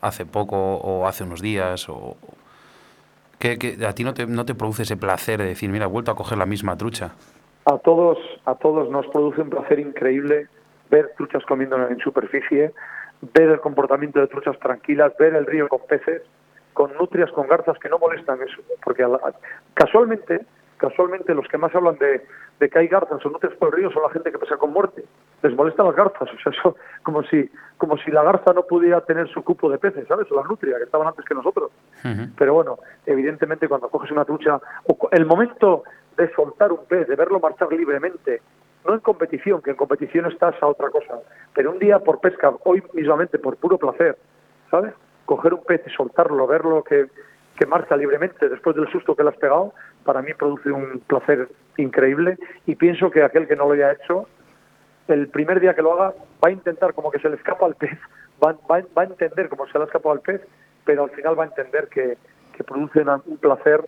Speaker 2: hace poco o hace unos días o... ¿Qué, qué- a ti no te, no te produce ese placer de decir, mira, he vuelto a coger la misma trucha?
Speaker 5: A todos, a todos nos produce un placer increíble ver truchas comiendo en superficie, ver el comportamiento de truchas tranquilas, ver el río con peces, con nutrias, con garzas que no molestan eso, porque a la- casualmente, casualmente los que más hablan de, de que hay garzas o nutrias por el río son la gente que pesca con muerte. Les molestan las garzas, *laughs* o sea, eso como si como si la garza no pudiera tener su cupo de peces, ¿sabes? O la nutria que estaban antes que nosotros. Pero bueno, evidentemente cuando coges una trucha, el momento de soltar un pez, de verlo marchar libremente, no en competición, que en competición estás a otra cosa, pero un día por pesca, hoy mismamente por puro placer, ¿sabes? Coger un pez y soltarlo, verlo que, que marcha libremente después del susto que le has pegado, para mí produce un placer increíble y pienso que aquel que no lo haya hecho, el primer día que lo haga, va a intentar como que se le escapa al pez, *laughs* va, va- va a entender cómo se le ha escapado al pez, pero al final va a entender que, que produce una- un placer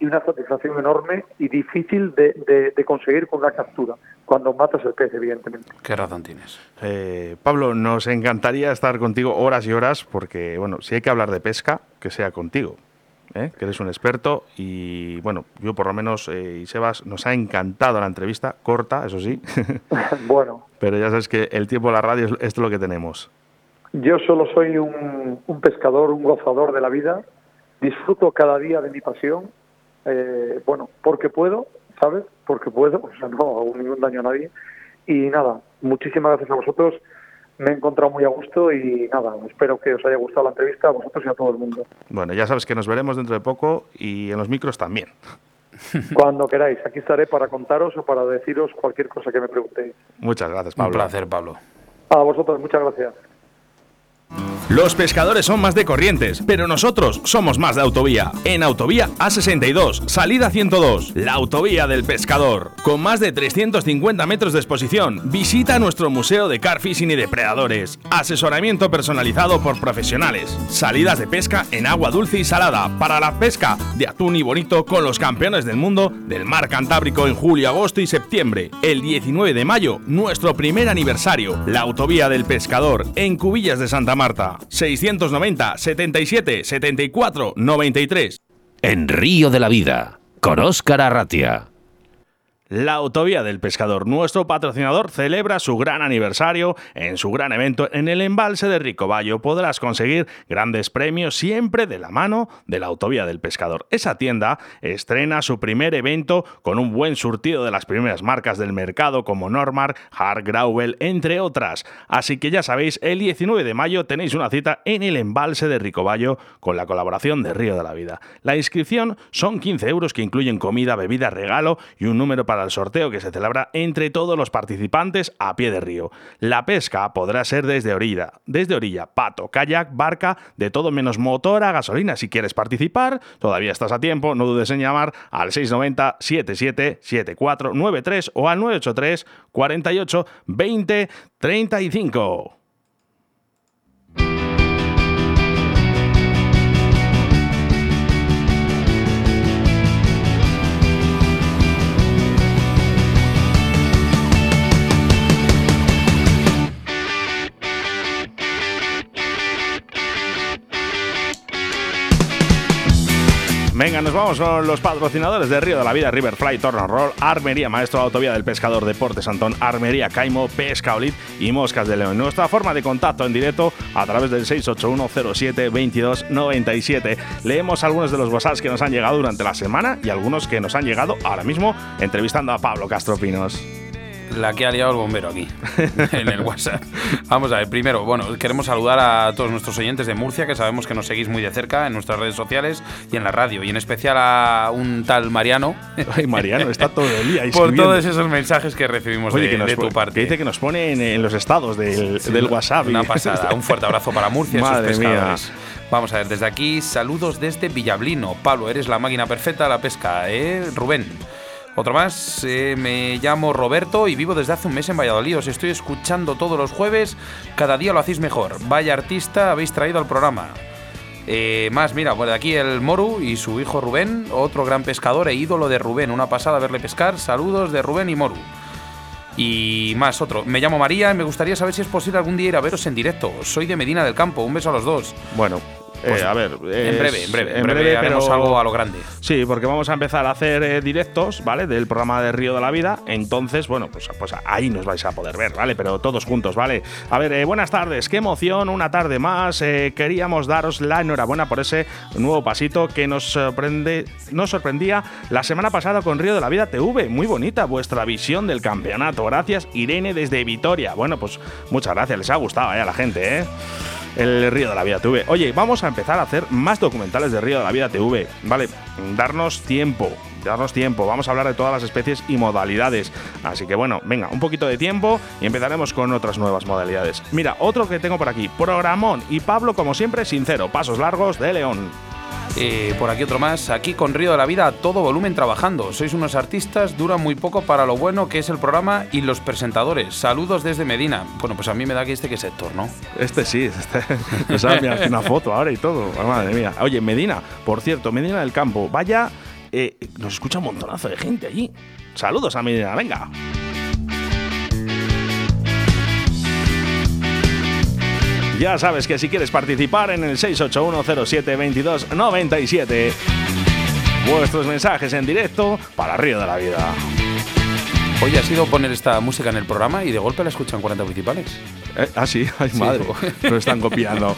Speaker 5: y una satisfacción enorme y difícil de, de- de conseguir con una captura, cuando matas el pez, evidentemente.
Speaker 2: ¿Qué razón tienes?
Speaker 1: Eh, Pablo, nos encantaría estar contigo horas y horas porque, bueno, si hay que hablar de pesca, que sea contigo, ¿eh? que eres un experto y, bueno, yo por lo menos, eh, y Sebas, nos ha encantado la entrevista, corta, eso sí, *laughs*
Speaker 5: bueno,
Speaker 1: pero ya sabes que el tiempo de la radio es esto es lo que tenemos.
Speaker 5: yo solo soy un, un pescador, un gozador de la vida, disfruto cada día de mi pasión, eh, bueno, porque puedo, ¿sabes? Porque puedo, *laughs* o sea, no hago ningún daño a nadie. Y nada, muchísimas gracias a vosotros, me he encontrado muy a gusto y nada, espero que os haya gustado la entrevista a vosotros y a todo el mundo.
Speaker 1: Bueno, ya sabes que nos veremos dentro de poco y en los micros también. *laughs*
Speaker 5: Cuando queráis, aquí estaré para contaros o para deciros cualquier cosa que me preguntéis.
Speaker 1: Muchas gracias,
Speaker 2: Un
Speaker 1: Pablo.
Speaker 2: placer, Pablo.
Speaker 5: A vosotros, muchas gracias.
Speaker 1: Los pescadores son más de corrientes, pero nosotros somos más de autovía. En Autovía A62, salida 102, la autovía del pescador. Con más de 350 metros de exposición, visita nuestro museo de carfishing y depredadores. Asesoramiento personalizado por profesionales. Salidas de pesca en agua dulce y salada para la pesca de atún y bonito con los campeones del mundo del mar Cantábrico en julio, agosto y septiembre. El 19 de mayo, nuestro primer aniversario, la autovía del pescador en Cubillas de Santa Marta. 690 77 74 93.
Speaker 3: En Río de la Vida, con Óscar Arratia.
Speaker 1: La Autovía del Pescador, nuestro patrocinador, celebra su gran aniversario en su gran evento en el embalse de Ricoballo. Podrás conseguir grandes premios siempre de la mano de la Autovía del Pescador. Esa tienda estrena su primer evento con un buen surtido de las primeras marcas del mercado como Normar, Hart entre otras. Así que ya sabéis, el 19 de mayo tenéis una cita en el embalse de Ricoballo con la colaboración de Río de la Vida. La inscripción son 15 euros que incluyen comida, bebida, regalo y un número para sorteo que se celebra entre todos los participantes a pie de río. La pesca podrá ser desde orilla, desde orilla, pato, kayak, barca, de todo menos motor a gasolina. Si quieres participar, todavía estás a tiempo, no dudes en llamar al 690 77 7493 o al 983 48 20 35. Venga, nos vamos con los patrocinadores de Río de la Vida, Riverfly, Torno Roll, Armería Maestro, Autovía del Pescador, Deportes Antón, Armería Caimo, Pesca Olit y Moscas de León. Nuestra forma de contacto en directo a través del 681072297. Leemos algunos de los WhatsApps que nos han llegado durante la semana y algunos que nos han llegado ahora mismo entrevistando a Pablo Castro Pinos.
Speaker 2: La que ha liado el bombero aquí, en el WhatsApp. Vamos a ver, primero, bueno, queremos saludar a todos nuestros oyentes de Murcia, que sabemos que nos seguís muy de cerca en nuestras redes sociales y en la radio, y en especial a un tal Mariano,
Speaker 1: Ay, Mariano, está todo el día
Speaker 2: por todos esos mensajes que recibimos
Speaker 1: Oye,
Speaker 2: de,
Speaker 1: que, nos
Speaker 2: de tu parte.
Speaker 1: que dice que nos pone en, en los estados del, del WhatsApp.
Speaker 2: Una pasada. Un fuerte abrazo para Murcia y sus
Speaker 1: Madre mía.
Speaker 2: pescadores. Vamos a ver, desde aquí, saludos desde Villablino. Pablo, eres la máquina perfecta de la pesca, ¿eh? Rubén. Otro más, eh, me llamo Roberto y vivo desde hace un mes en Valladolid. Os estoy escuchando todos los jueves, cada día lo hacéis mejor. Vaya artista habéis traído al programa. Eh, más, mira, por aquí el Moru y su hijo Rubén, otro gran pescador e ídolo de Rubén. Una pasada verle pescar. Saludos de Rubén y Moru. Y más otro. Me llamo María y me gustaría saber si es posible algún día ir a veros en directo. Soy de Medina del Campo. Un beso a los dos.
Speaker 1: Bueno,
Speaker 2: Pues,
Speaker 1: eh, a ver.
Speaker 2: en breve, en breve, en breve,
Speaker 1: breve,
Speaker 2: haremos
Speaker 1: pero-
Speaker 2: algo a lo grande.
Speaker 1: Sí, porque vamos a empezar a hacer eh, directos, ¿vale? Del programa de Río de la Vida. Entonces, bueno, pues, pues ahí nos vais a poder ver, ¿vale? Pero todos juntos, ¿vale? A ver, eh, buenas tardes, qué emoción, una tarde más. Eh, queríamos daros la enhorabuena por ese nuevo pasito que nos sorprende, nos sorprendía la semana pasada con Río de la Vida TV. Muy bonita vuestra visión del campeonato. Gracias, Irene, desde Vitoria. Bueno, pues muchas gracias, les ha gustado eh, a la gente, ¿eh? El Río de la Vida TV. Oye, vamos a empezar a hacer más documentales de Río de la Vida TV, ¿vale? Darnos tiempo, darnos tiempo. Vamos a hablar de todas las especies y modalidades. Así que bueno, venga, un poquito de tiempo y empezaremos con otras nuevas modalidades. Mira, otro que tengo por aquí, Programón y Pablo, como siempre, sincero, pasos largos de León.
Speaker 2: Eh, por aquí otro más. Aquí con Río de la Vida a todo volumen trabajando. Sois unos artistas, dura muy poco para lo bueno que es el programa y los presentadores. Saludos desde Medina. Bueno, pues a mí me da que este que es Héctor, ¿no?
Speaker 1: Este sí, este, *laughs* enviado una foto ahora y todo. Madre mía. Oye, Medina, por cierto, Medina del Campo, vaya, eh, nos escucha un montonazo de gente allí. Saludos a Medina, venga. Ya sabes que si quieres participar en el 681072297, vuestros mensajes en directo para Río de la Vida.
Speaker 2: Hoy ha sido poner esta música en el programa y de golpe la escuchan 40 principales.
Speaker 1: Eh, ah, sí, *laughs* ay madre, lo están copiando.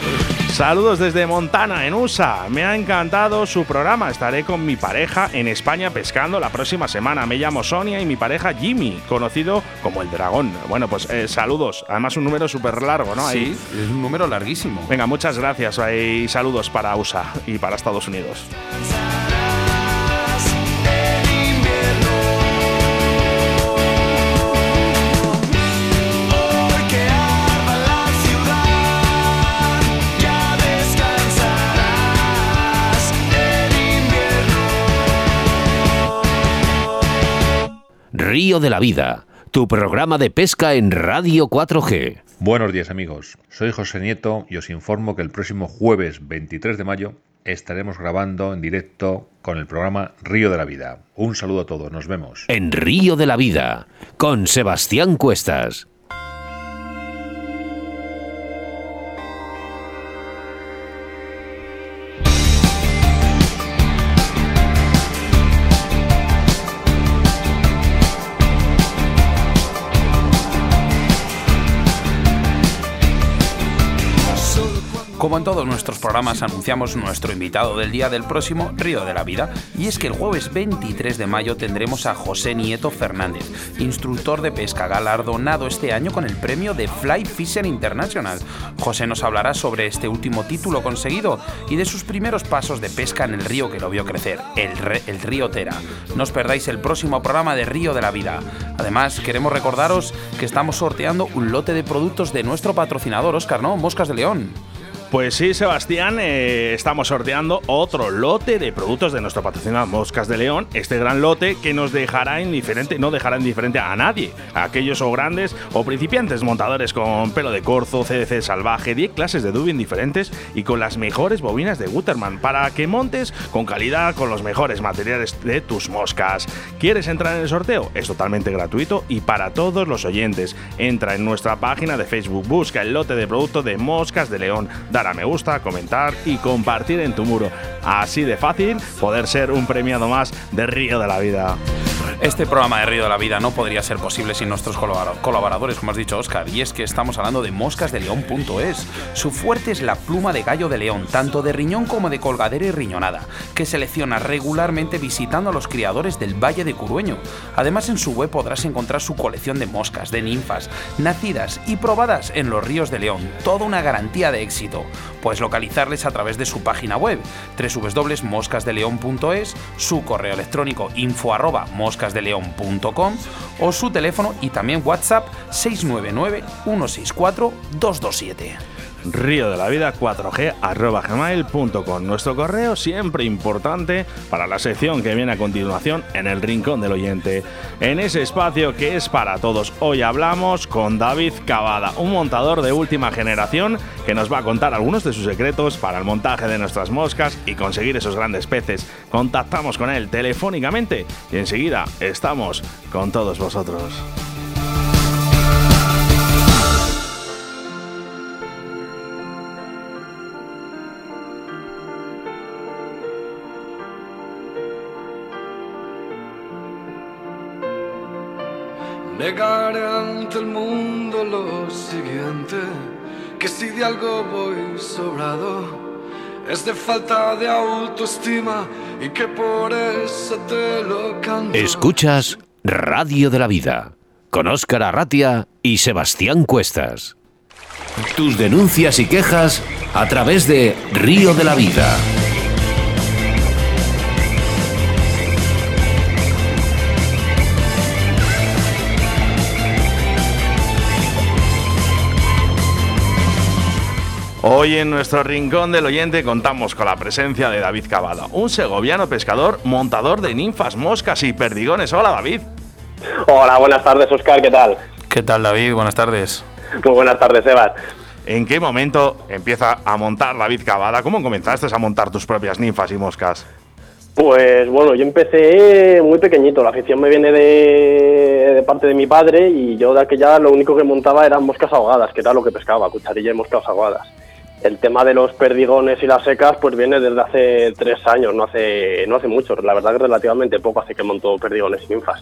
Speaker 1: Saludos desde Montana, en USA. Me ha encantado su programa. Estaré con mi pareja en España pescando la próxima semana. Me llamo Sonia y mi pareja Jimmy, conocido como el dragón. Bueno, pues eh, saludos. Además, un número súper largo, ¿no? Ahí.
Speaker 2: Sí, es un número larguísimo.
Speaker 1: Venga, muchas gracias y saludos para USA y para Estados Unidos.
Speaker 3: Río de la Vida, tu programa de pesca en Radio 4G.
Speaker 7: Buenos días amigos, soy José Nieto y os informo que el próximo jueves 23 de mayo estaremos grabando en directo con el programa Río de la Vida. Un saludo a todos, nos vemos.
Speaker 3: En Río de la Vida, con Sebastián Cuestas.
Speaker 2: Como en todos nuestros programas anunciamos nuestro invitado del día del próximo Río de la Vida y es que el jueves 23 de mayo tendremos a José Nieto Fernández, instructor de pesca galardonado este año con el premio de Fly Fisher International. José nos hablará sobre este último título conseguido y de sus primeros pasos de pesca en el río que lo vio crecer, el, el río Tera. No os perdáis el próximo programa de Río de la Vida. Además, queremos recordaros que estamos sorteando un lote de productos de nuestro patrocinador, Oscar, ¿no? Moscas de León.
Speaker 1: Pues sí, Sebastián, eh, estamos sorteando otro lote de productos de nuestro patrocinador Moscas de León. Este gran lote que nos dejará indiferente, no dejará indiferente a nadie, a aquellos o grandes o principiantes montadores con pelo de corzo, CDC salvaje, 10 clases de dubbing diferentes y con las mejores bobinas de Guterman para que montes con calidad con los mejores materiales de tus moscas. ¿Quieres entrar en el sorteo? Es totalmente gratuito y para todos los oyentes. Entra en nuestra página de Facebook, busca el lote de productos de Moscas de León, dar a me gusta, comentar y compartir en tu muro. Así de fácil poder ser un premiado más de Río de la Vida.
Speaker 2: Este programa de Río de la Vida no podría ser posible sin nuestros colabora- colaboradores, como has dicho Oscar, y es que estamos hablando de moscasdeleón.es. Su fuerte es la pluma de gallo de león, tanto de riñón como de colgadera y riñonada, que selecciona regularmente visitando a los criadores del Valle de Curueño. Además, en su web podrás encontrar su colección de moscas, de ninfas, nacidas y probadas en los ríos de León, toda una garantía de éxito. Puedes localizarles a través de su página web, www.moscasdeleon.es, su correo electrónico info arroba moscasdeleon.com o su teléfono y también WhatsApp 699 164 227.
Speaker 1: Río de la vida 4G arroba gmail.com. Nuestro correo siempre importante para la sección que viene a continuación en el rincón del oyente. En ese espacio que es para todos, hoy hablamos con David Cavada, un montador de última generación que nos va a contar algunos de sus secretos para el montaje de nuestras moscas y conseguir esos grandes peces. Contactamos con él telefónicamente y enseguida estamos con todos vosotros.
Speaker 8: Negaré ante el mundo lo siguiente, que si de algo voy sobrado, es de falta de autoestima y que por eso te lo canto.
Speaker 3: Escuchas Radio de la Vida con Óscar Arratia y Sebastián Cuestas. Tus denuncias y quejas a través de Río de la Vida.
Speaker 1: Hoy en nuestro rincón del oyente contamos con la presencia de David Cavada, un segoviano pescador, montador de ninfas, moscas y perdigones. Hola David.
Speaker 9: Hola, buenas tardes, Oscar, ¿qué tal?
Speaker 6: ¿Qué tal, David? Buenas tardes.
Speaker 9: Muy buenas tardes, Sebas.
Speaker 1: ¿En qué momento empieza a montar David Cavada? ¿Cómo comenzaste a montar tus propias ninfas y moscas?
Speaker 9: Pues bueno, yo empecé muy pequeñito, la afición me viene de, de parte de mi padre y yo de aquella lo único que montaba eran moscas ahogadas, que era lo que pescaba, cucharilla y moscas ahogadas. El tema de los perdigones y las secas pues viene desde hace tres años, no hace, no hace mucho, la verdad que relativamente poco hace que monto perdigones y ninfas.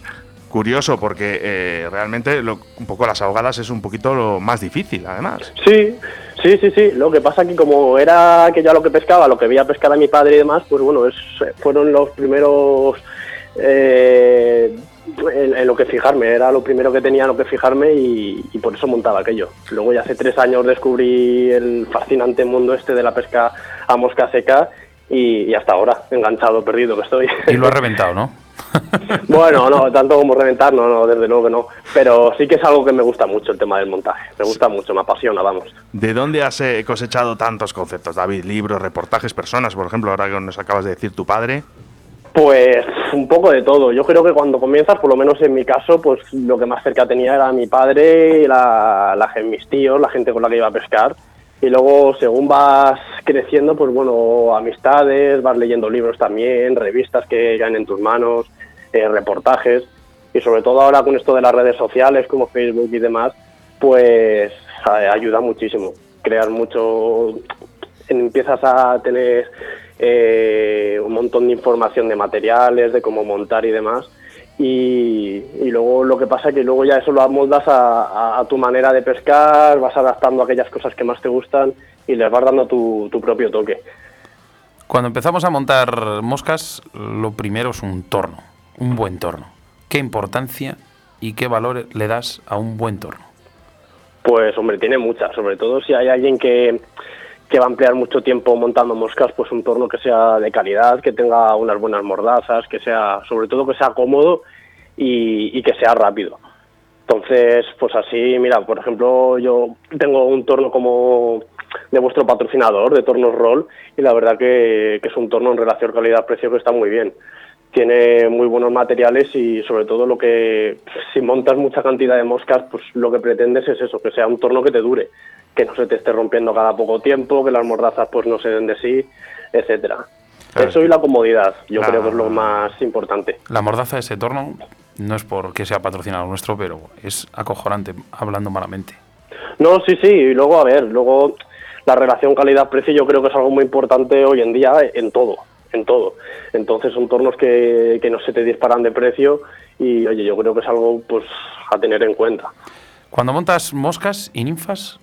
Speaker 1: Curioso, porque eh, realmente lo- un poco las ahogadas es un poquito lo más difícil, además.
Speaker 9: Sí, sí, sí, sí. Lo que pasa que como era que ya lo que pescaba, lo que veía pescar a mi padre y demás, pues bueno, es, fueron los primeros eh, en, en lo que fijarme. Era lo primero que tenía en lo que fijarme y, y por eso montaba aquello. Luego ya hace tres años descubrí el fascinante mundo este de la pesca a mosca seca y, y hasta ahora, enganchado, perdido que estoy.
Speaker 6: Y lo has reventado, ¿no? *laughs*
Speaker 9: Bueno, no, tanto como reventar, no, no, desde luego que no. Pero sí que es algo que me gusta mucho el tema del montaje. Me gusta mucho, me apasiona, vamos.
Speaker 1: ¿De dónde has eh, cosechado tantos conceptos, David? Libros, reportajes, personas, por ejemplo, ahora que nos acabas de decir tu padre.
Speaker 9: Pues un poco de todo. Yo creo que cuando comienzas, por lo menos en mi caso, pues lo que más cerca tenía era mi padre, la, la, mis tíos, la gente con la que iba a pescar. Y luego, según vas creciendo, pues bueno, amistades, vas leyendo libros también, revistas que caen en tus manos, eh, reportajes. Y sobre todo ahora con esto de las redes sociales como Facebook y demás, pues ayuda muchísimo. Creas mucho, empiezas a tener eh, un montón de información de materiales, de cómo montar y demás. Y, y luego lo que pasa es que luego ya eso lo amoldas a, a- a tu manera de pescar, vas adaptando aquellas cosas que más te gustan y les vas dando tu, tu propio toque.
Speaker 6: Cuando empezamos a montar moscas, lo primero es un torno, un buen torno. ¿Qué importancia y qué valor le das a un buen torno?
Speaker 9: Pues hombre, tiene muchas, sobre todo si hay alguien que, que va a emplear mucho tiempo montando moscas, pues un torno que sea de calidad, que tenga unas buenas mordazas, que sea, sobre todo que sea cómodo y, que sea rápido. Entonces, pues así, mira, por ejemplo, yo tengo un torno como de vuestro patrocinador, de Tornos Roll, y la verdad que es un torno en relación calidad-precio que está muy bien. Tiene muy buenos materiales y sobre todo lo que, si montas mucha cantidad de moscas, pues lo que pretendes es eso, que sea un torno que te dure, que no se te esté rompiendo cada poco tiempo, que las mordazas pues no se den de sí, etcétera.
Speaker 6: Claro.
Speaker 9: Eso y la comodidad, yo
Speaker 6: La-
Speaker 9: creo que es lo más importante.
Speaker 6: La mordaza de ese torno no es porque sea patrocinado nuestro, pero es acojonante, hablando malamente.
Speaker 9: No, sí, sí, y luego, a ver, luego la relación calidad-precio yo creo que es algo muy importante hoy en día en todo, en todo. Entonces son tornos que, que no se te disparan de precio y, oye, yo creo que es algo pues a tener en cuenta.
Speaker 6: Cuando montas moscas y ninfas,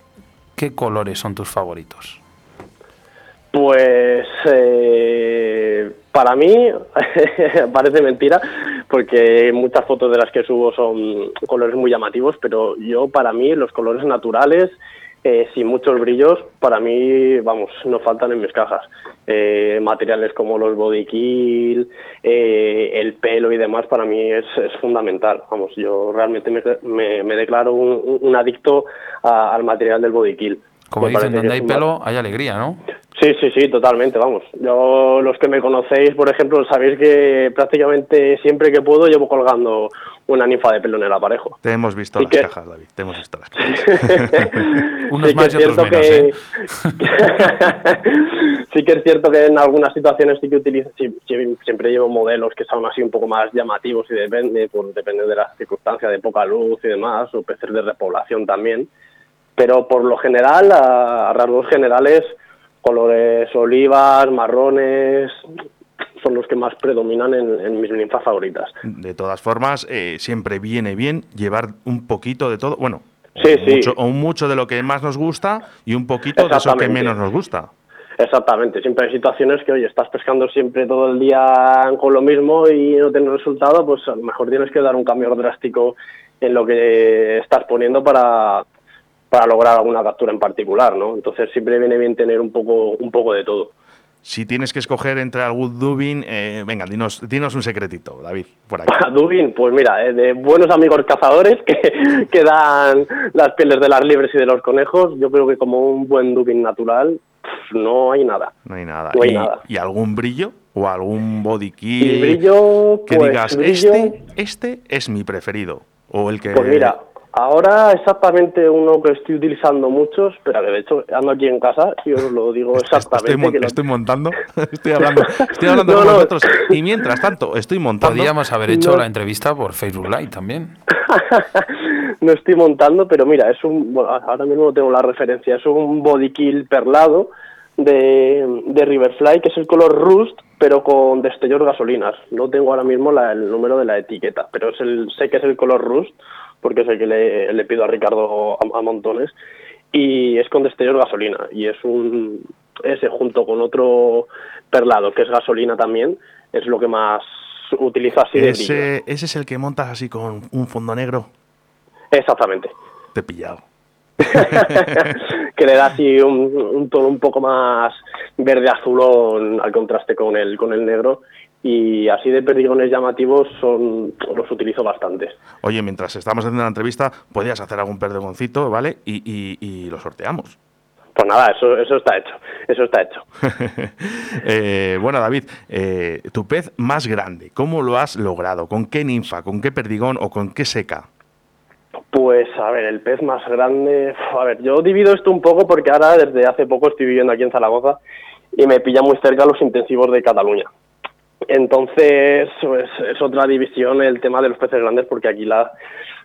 Speaker 6: ¿qué colores son tus favoritos?
Speaker 9: Pues eh, para mí *laughs* parece mentira porque muchas fotos de las que subo son colores muy llamativos, pero yo para mí los colores naturales, eh, sin muchos brillos, para mí, vamos, no faltan en mis cajas. Eh, materiales como los body kill, eh, el pelo y demás, para mí es, es fundamental. Vamos, yo realmente me, me- declaro un, un adicto al material del body kill.
Speaker 6: Como dicen, donde hay pelo, hay alegría, ¿no?
Speaker 9: Sí, sí, sí, totalmente, vamos. Yo, los que me conocéis, por ejemplo, sabéis que prácticamente siempre que puedo llevo colgando una ninfa de pelo en el aparejo.
Speaker 1: Te hemos visto
Speaker 9: Sí
Speaker 1: las
Speaker 9: que-
Speaker 1: cajas, David. Te hemos visto las cajas. *laughs*
Speaker 6: Unos
Speaker 9: sí que
Speaker 6: más
Speaker 9: es
Speaker 6: y otros
Speaker 9: cierto
Speaker 6: menos,
Speaker 9: que...
Speaker 6: ¿eh? *laughs*
Speaker 9: sí que es cierto que en algunas situaciones sí que utilizo, sí- siempre llevo modelos que son así un poco más llamativos y depende, por, depende de las circunstancias de poca luz y demás, o peces de repoblación también. Pero por lo general, a, a rasgos generales, colores olivas, marrones, son los que más predominan en, en mis ninfas favoritas.
Speaker 1: De todas formas, eh, siempre viene bien llevar un poquito de todo. Bueno,
Speaker 9: Sí,
Speaker 1: o
Speaker 9: sí.
Speaker 1: Mucho, o mucho de lo que más nos gusta y un poquito de eso que menos nos gusta.
Speaker 9: Exactamente, siempre hay situaciones que, oye, estás pescando siempre todo el día con lo mismo y no tienes resultado, pues a lo mejor tienes que dar un cambio drástico en lo que estás poniendo para, para lograr alguna captura en particular, ¿no? Entonces siempre viene bien tener un poco, un poco de todo.
Speaker 1: Si tienes que escoger entre algún Dubin, eh, venga, dinos, dinos un secretito, David, por aquí. *laughs*
Speaker 9: Dubin, pues mira, eh, de buenos amigos cazadores que, *laughs* que dan las pieles de las libres y de los conejos, yo creo que como un buen Dubin natural, pff, no hay nada.
Speaker 1: No hay nada.
Speaker 9: No hay
Speaker 1: ¿Y,
Speaker 9: nada.
Speaker 1: y algún brillo? ¿O algún body kill?
Speaker 9: Y brillo,
Speaker 1: que
Speaker 9: pues,
Speaker 1: digas,
Speaker 9: brillo-
Speaker 1: este, este es mi preferido. O el que.
Speaker 9: Pues mira, ahora exactamente uno que estoy utilizando mucho, espera, que de hecho ando aquí en casa y os lo digo *laughs* exactamente.
Speaker 1: Estoy, mon-
Speaker 9: que lo-
Speaker 1: estoy montando, *laughs* estoy hablando, estoy hablando
Speaker 9: No,
Speaker 1: con
Speaker 9: no.
Speaker 1: vosotros. Y mientras tanto, estoy montando.
Speaker 6: Podríamos haber hecho
Speaker 9: No.
Speaker 6: la entrevista por Facebook Live también. *laughs*
Speaker 9: no estoy montando, pero mira, es un, bueno, ahora mismo no tengo la referencia, es un body kill perlado de, de Riverfly, que es el color Rust, pero con destellos gasolinas. No tengo ahora mismo la- el número de la etiqueta, pero es el, sé que es el color Rust, porque es el que le, le pido a Ricardo a, a montones, y es con destellos gasolina, y es un, ese junto con otro perlado, que es gasolina también, es lo que más utilizo así de brillo.
Speaker 1: ese, ese es el que montas así con un fondo negro.
Speaker 9: Exactamente.
Speaker 1: Te he pillado. *laughs*
Speaker 9: que le da así un, un tono un poco más verde azulón al contraste con el con el negro y así de perdigones llamativos son los utilizo bastantes
Speaker 1: Oye, mientras estamos haciendo la entrevista, podías hacer algún perdigoncito, ¿vale? Y, y- y lo sorteamos.
Speaker 9: pues nada eso eso está hecho eso está hecho *laughs*
Speaker 1: Eh, bueno, David, eh, tu pez más grande, ¿cómo lo has logrado? ¿Con qué ninfa? ¿Con qué perdigón o con qué seca?
Speaker 9: Pues a ver, el pez más grande. A ver, yo divido esto un poco porque ahora desde hace poco estoy viviendo aquí en Zaragoza y me pilla muy cerca los intensivos de Cataluña. Entonces, pues, es otra división el tema de los peces grandes porque aquí la,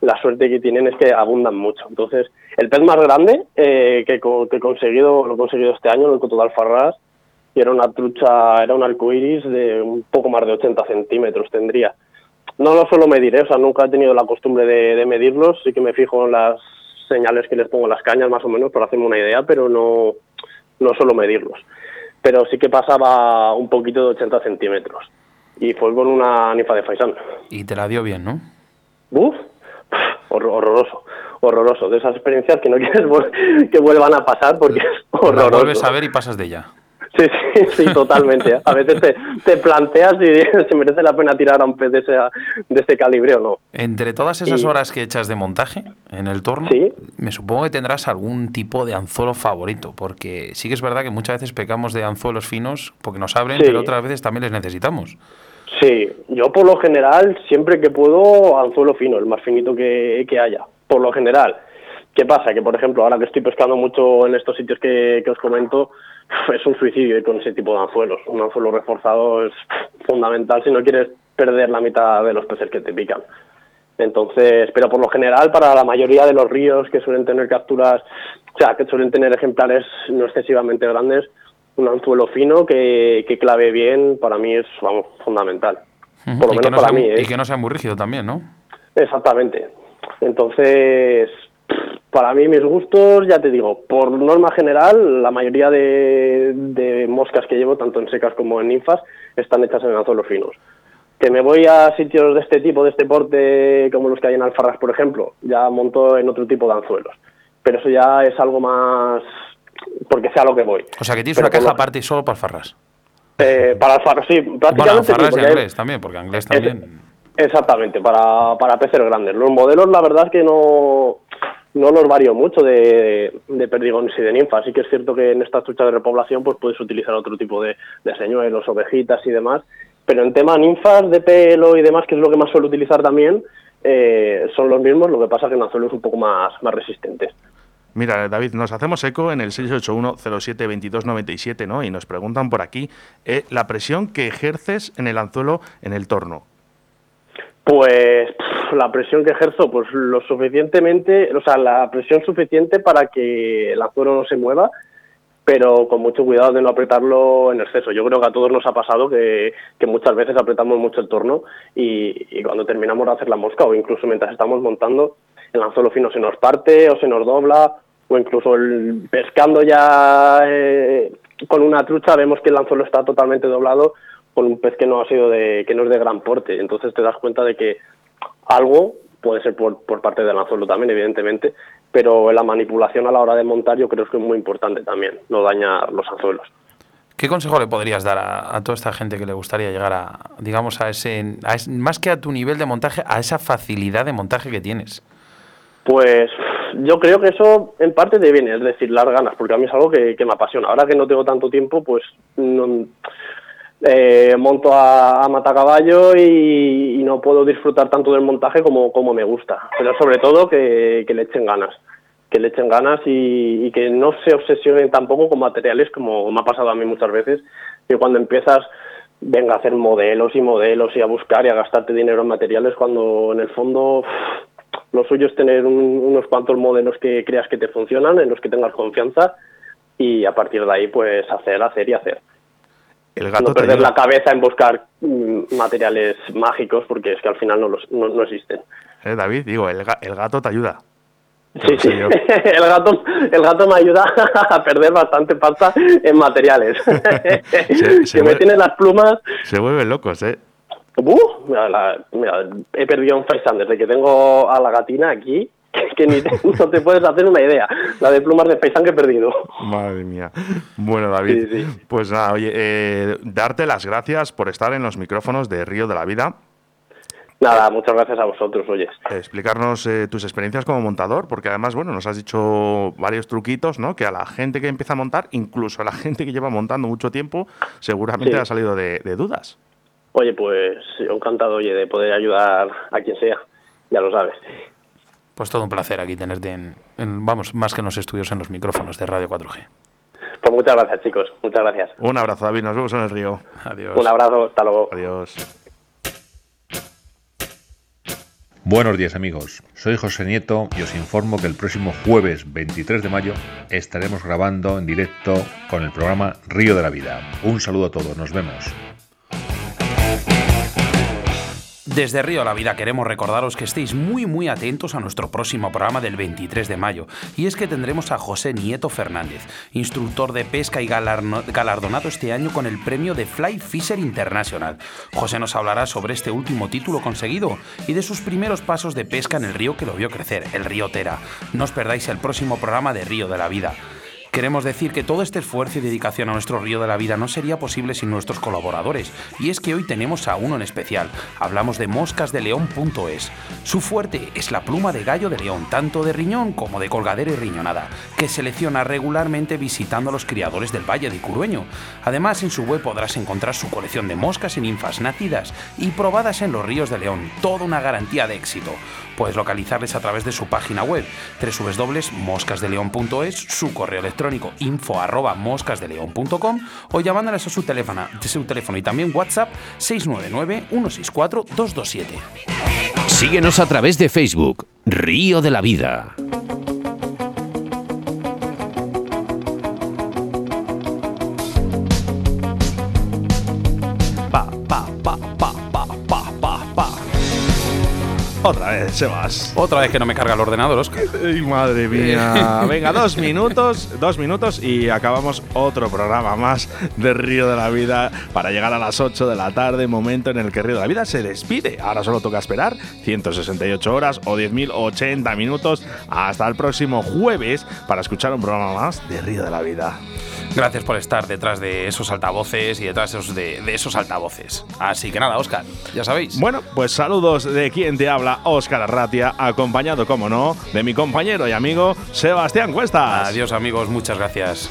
Speaker 9: la suerte que tienen es que abundan mucho. Entonces, el pez más grande eh, que, que he conseguido, lo he conseguido este año, el Coto de Alfarrás, y era una trucha, era un arcoiris de un poco más de 80 centímetros tendría. No lo suelo medir, ¿eh? o sea, nunca he tenido la costumbre de, de medirlos, sí que me fijo en las señales que les pongo en las cañas más o menos para hacerme una idea, pero no, no suelo medirlos. Pero sí que pasaba un poquito de 80 centímetros y fue con una ninfa de faisán.
Speaker 6: Y te la dio bien, ¿no?
Speaker 9: Uf, horror- horroroso, horroroso. De esas experiencias que no *laughs* quieres que vuelvan a pasar porque es
Speaker 6: La
Speaker 9: horroroso.
Speaker 6: vuelves a ver y pasas de ella.
Speaker 9: Sí, sí, sí, totalmente. A veces te, te planteas si, *laughs* si merece la pena tirar a un pez de ese, de ese calibre o no.
Speaker 6: Entre todas esas horas que echas de montaje en el torno,
Speaker 9: Sí.
Speaker 6: me supongo que tendrás algún tipo de anzuelo favorito, porque sí que es verdad que muchas veces pecamos de anzuelos finos porque nos abren,
Speaker 9: Sí.
Speaker 6: pero otras veces también les necesitamos.
Speaker 9: Sí, yo por lo general, siempre que puedo, anzuelo fino, el más finito que, que haya. Por lo general. ¿Qué pasa? Que, por ejemplo, ahora que estoy pescando mucho en estos sitios que, que os comento, *laughs* es un suicidio ir con ese tipo de anzuelos. Un anzuelo reforzado es fundamental si no quieres perder la mitad de los peces que te pican. Entonces, pero por lo general, para la mayoría de los ríos que suelen tener capturas, o sea, que suelen tener ejemplares no excesivamente grandes, un anzuelo fino que, que clave bien, para mí es, vamos, fundamental. Por lo
Speaker 6: y,
Speaker 9: menos
Speaker 6: no
Speaker 9: para
Speaker 6: sea,
Speaker 9: mí, ¿eh?
Speaker 6: y que no sea muy rígido también, ¿no?
Speaker 9: Exactamente. Entonces, para mí mis gustos, ya te digo, por norma general, la mayoría de, de moscas que llevo, tanto en secas como en ninfas, están hechas en anzuelos finos. Que me voy a sitios de este tipo, de este porte, como los que hay en Alfarras, por ejemplo, ya monto en otro tipo de anzuelos. Pero eso ya es algo más porque sea lo que voy.
Speaker 6: O sea, que tienes
Speaker 9: Pero
Speaker 6: una caja aparte y solo para farras.
Speaker 9: Eh, para Alfarras, sí,
Speaker 6: Bueno,
Speaker 9: prácticamente sí,
Speaker 6: farras y
Speaker 9: hay-
Speaker 6: inglés también, porque inglés también.
Speaker 9: Exactamente, para, para peces grandes. Los modelos, la verdad es que no, no los varío mucho de, de perdigones y de ninfas. Sí que es cierto que en esta trucha de repoblación pues puedes utilizar otro tipo de, de señuelos, ovejitas y demás, pero en tema ninfas de pelo y demás, que es lo que más suelo utilizar también, eh, son los mismos, lo que pasa que el anzuelo es un poco más, más resistente.
Speaker 1: Mira, David, nos hacemos eco en el 681-07-2297, ¿no? Y nos preguntan por aquí eh, la presión que ejerces en el anzuelo en el torno.
Speaker 9: Pues la presión que ejerzo, pues lo suficientemente, o sea, la presión suficiente para que el anzuelo no se mueva, pero con mucho cuidado de no apretarlo en exceso. Yo creo que a todos nos ha pasado que, muchas veces apretamos mucho el torno y, cuando terminamos de hacer la mosca o incluso mientras estamos montando, el anzuelo fino se nos parte o se nos dobla o incluso el, pescando ya eh, con una trucha vemos que el anzuelo está totalmente doblado con un pez que no ha sido de que no es de gran porte. Entonces te das cuenta de que algo puede ser por, por parte del anzuelo también, evidentemente, pero la manipulación a la hora de montar yo creo que es muy importante también, no dañar los anzuelos.
Speaker 6: ¿Qué consejo le podrías dar a, toda esta gente que le gustaría llegar a, digamos, a ese, más que a tu nivel de montaje, a esa facilidad de montaje que tienes?
Speaker 9: Pues yo creo que eso en parte te viene, es decir, las ganas, porque a mí es algo que, me apasiona. Ahora que no tengo tanto tiempo, pues no, eh, monto a, matacaballo y, y, no puedo disfrutar tanto del montaje como, como me gusta. Pero sobre todo que, le echen ganas, que le echen ganas y, que no se obsesionen tampoco con materiales como me ha pasado a mí muchas veces, que cuando empiezas venga a hacer modelos y modelos y a buscar y a gastarte dinero en materiales cuando en el fondo lo suyo es tener unos cuantos modelos que creas que te funcionan, en los que tengas confianza y a partir de ahí pues hacer, hacer y hacer no perder la cabeza en buscar mm, materiales mágicos porque es que al final no, los, no, existen.
Speaker 1: Eh, David, digo, el, el, gato te ayuda.
Speaker 9: Sí, sí. *laughs* el, gato, el gato me ayuda *laughs* a perder bastante pasta en materiales. *laughs* se, me tienen las plumas.
Speaker 1: Se vuelven locos, ¿eh?
Speaker 9: Uh, mira, he perdido un FaceTime desde que tengo a la gatina aquí que ni *laughs* no te puedes hacer una idea. La de plumas de paisán que he perdido.
Speaker 1: Madre mía. Bueno, David, pues nada, oye, eh, darte las gracias por estar en los micrófonos de Río de la Vida.
Speaker 9: Nada, muchas gracias a vosotros, oye.
Speaker 1: Explicarnos eh, tus experiencias como montador, porque además, bueno, nos has dicho varios truquitos, ¿no? Que a la gente que empieza a montar, incluso a la *laughs* gente que lleva montando mucho tiempo, seguramente ha salido de, de dudas.
Speaker 9: Oye, pues encantado, oye, de poder ayudar a quien sea, ya lo sabes.
Speaker 6: Pues todo un placer aquí tenerte en, vamos, más que en los estudios, en los micrófonos de Radio 4G.
Speaker 9: Pues muchas gracias, chicos. Muchas gracias.
Speaker 1: Un abrazo, David. Nos vemos en el río. Adiós.
Speaker 9: Un abrazo. Hasta luego.
Speaker 1: Adiós.
Speaker 7: Buenos días amigos, soy José Nieto y os informo que el próximo jueves 23 de mayo estaremos grabando en directo con el programa Río de la Vida. Un saludo a todos, nos vemos.
Speaker 2: Desde Río la Vida queremos recordaros que estéis muy muy atentos a nuestro próximo programa del 23 de mayo, y es que tendremos a José Nieto Fernández, instructor de pesca y galardonado este año con el premio de Fly Fisher International. José nos hablará sobre este último título conseguido y de sus primeros pasos de pesca en el río que lo vio crecer, el río Tera. No os perdáis el próximo programa de Río de la Vida. Queremos decir que todo este esfuerzo y dedicación a nuestro río de la vida no sería posible sin nuestros colaboradores, y es que hoy tenemos a uno en especial. Hablamos de moscasdeleón.es. Su fuerte es la pluma de gallo de león, tanto de riñón como de colgadera y riñonada, que selecciona regularmente visitando a los criadores del Valle de Curueño. Además, en su web podrás encontrar su colección de moscas y ninfas nacidas y probadas en los ríos de León, toda una garantía de éxito. Puedes localizarles a través de su página web www.moscasdeleón.es, su correo electrónico info arroba moscasdeleón.com o llamándoles a su teléfono, su teléfono y también WhatsApp 699 164 227.
Speaker 3: Síguenos a través de Facebook, Río de la Vida.
Speaker 1: Otra vez, Sebas.
Speaker 6: Otra vez que no me carga el ordenador, Oscar.
Speaker 1: Ay, madre mía. *laughs* Venga, dos minutos, dos minutos y acabamos otro programa más de Río de la Vida para llegar a las 8 de la tarde, momento en el que Río de la Vida se despide. Ahora solo toca esperar 168 horas o 10.080 minutos hasta el próximo jueves para escuchar un programa más de Río de la Vida.
Speaker 2: Gracias por estar detrás de esos altavoces y detrás de esos, de, de esos altavoces. Así que nada, Oscar, ya sabéis.
Speaker 1: Bueno, pues saludos de quien te habla, Óscar Arratia, acompañado, como no, de mi compañero y amigo Sebastián Cuestas.
Speaker 2: Adiós amigos, muchas gracias.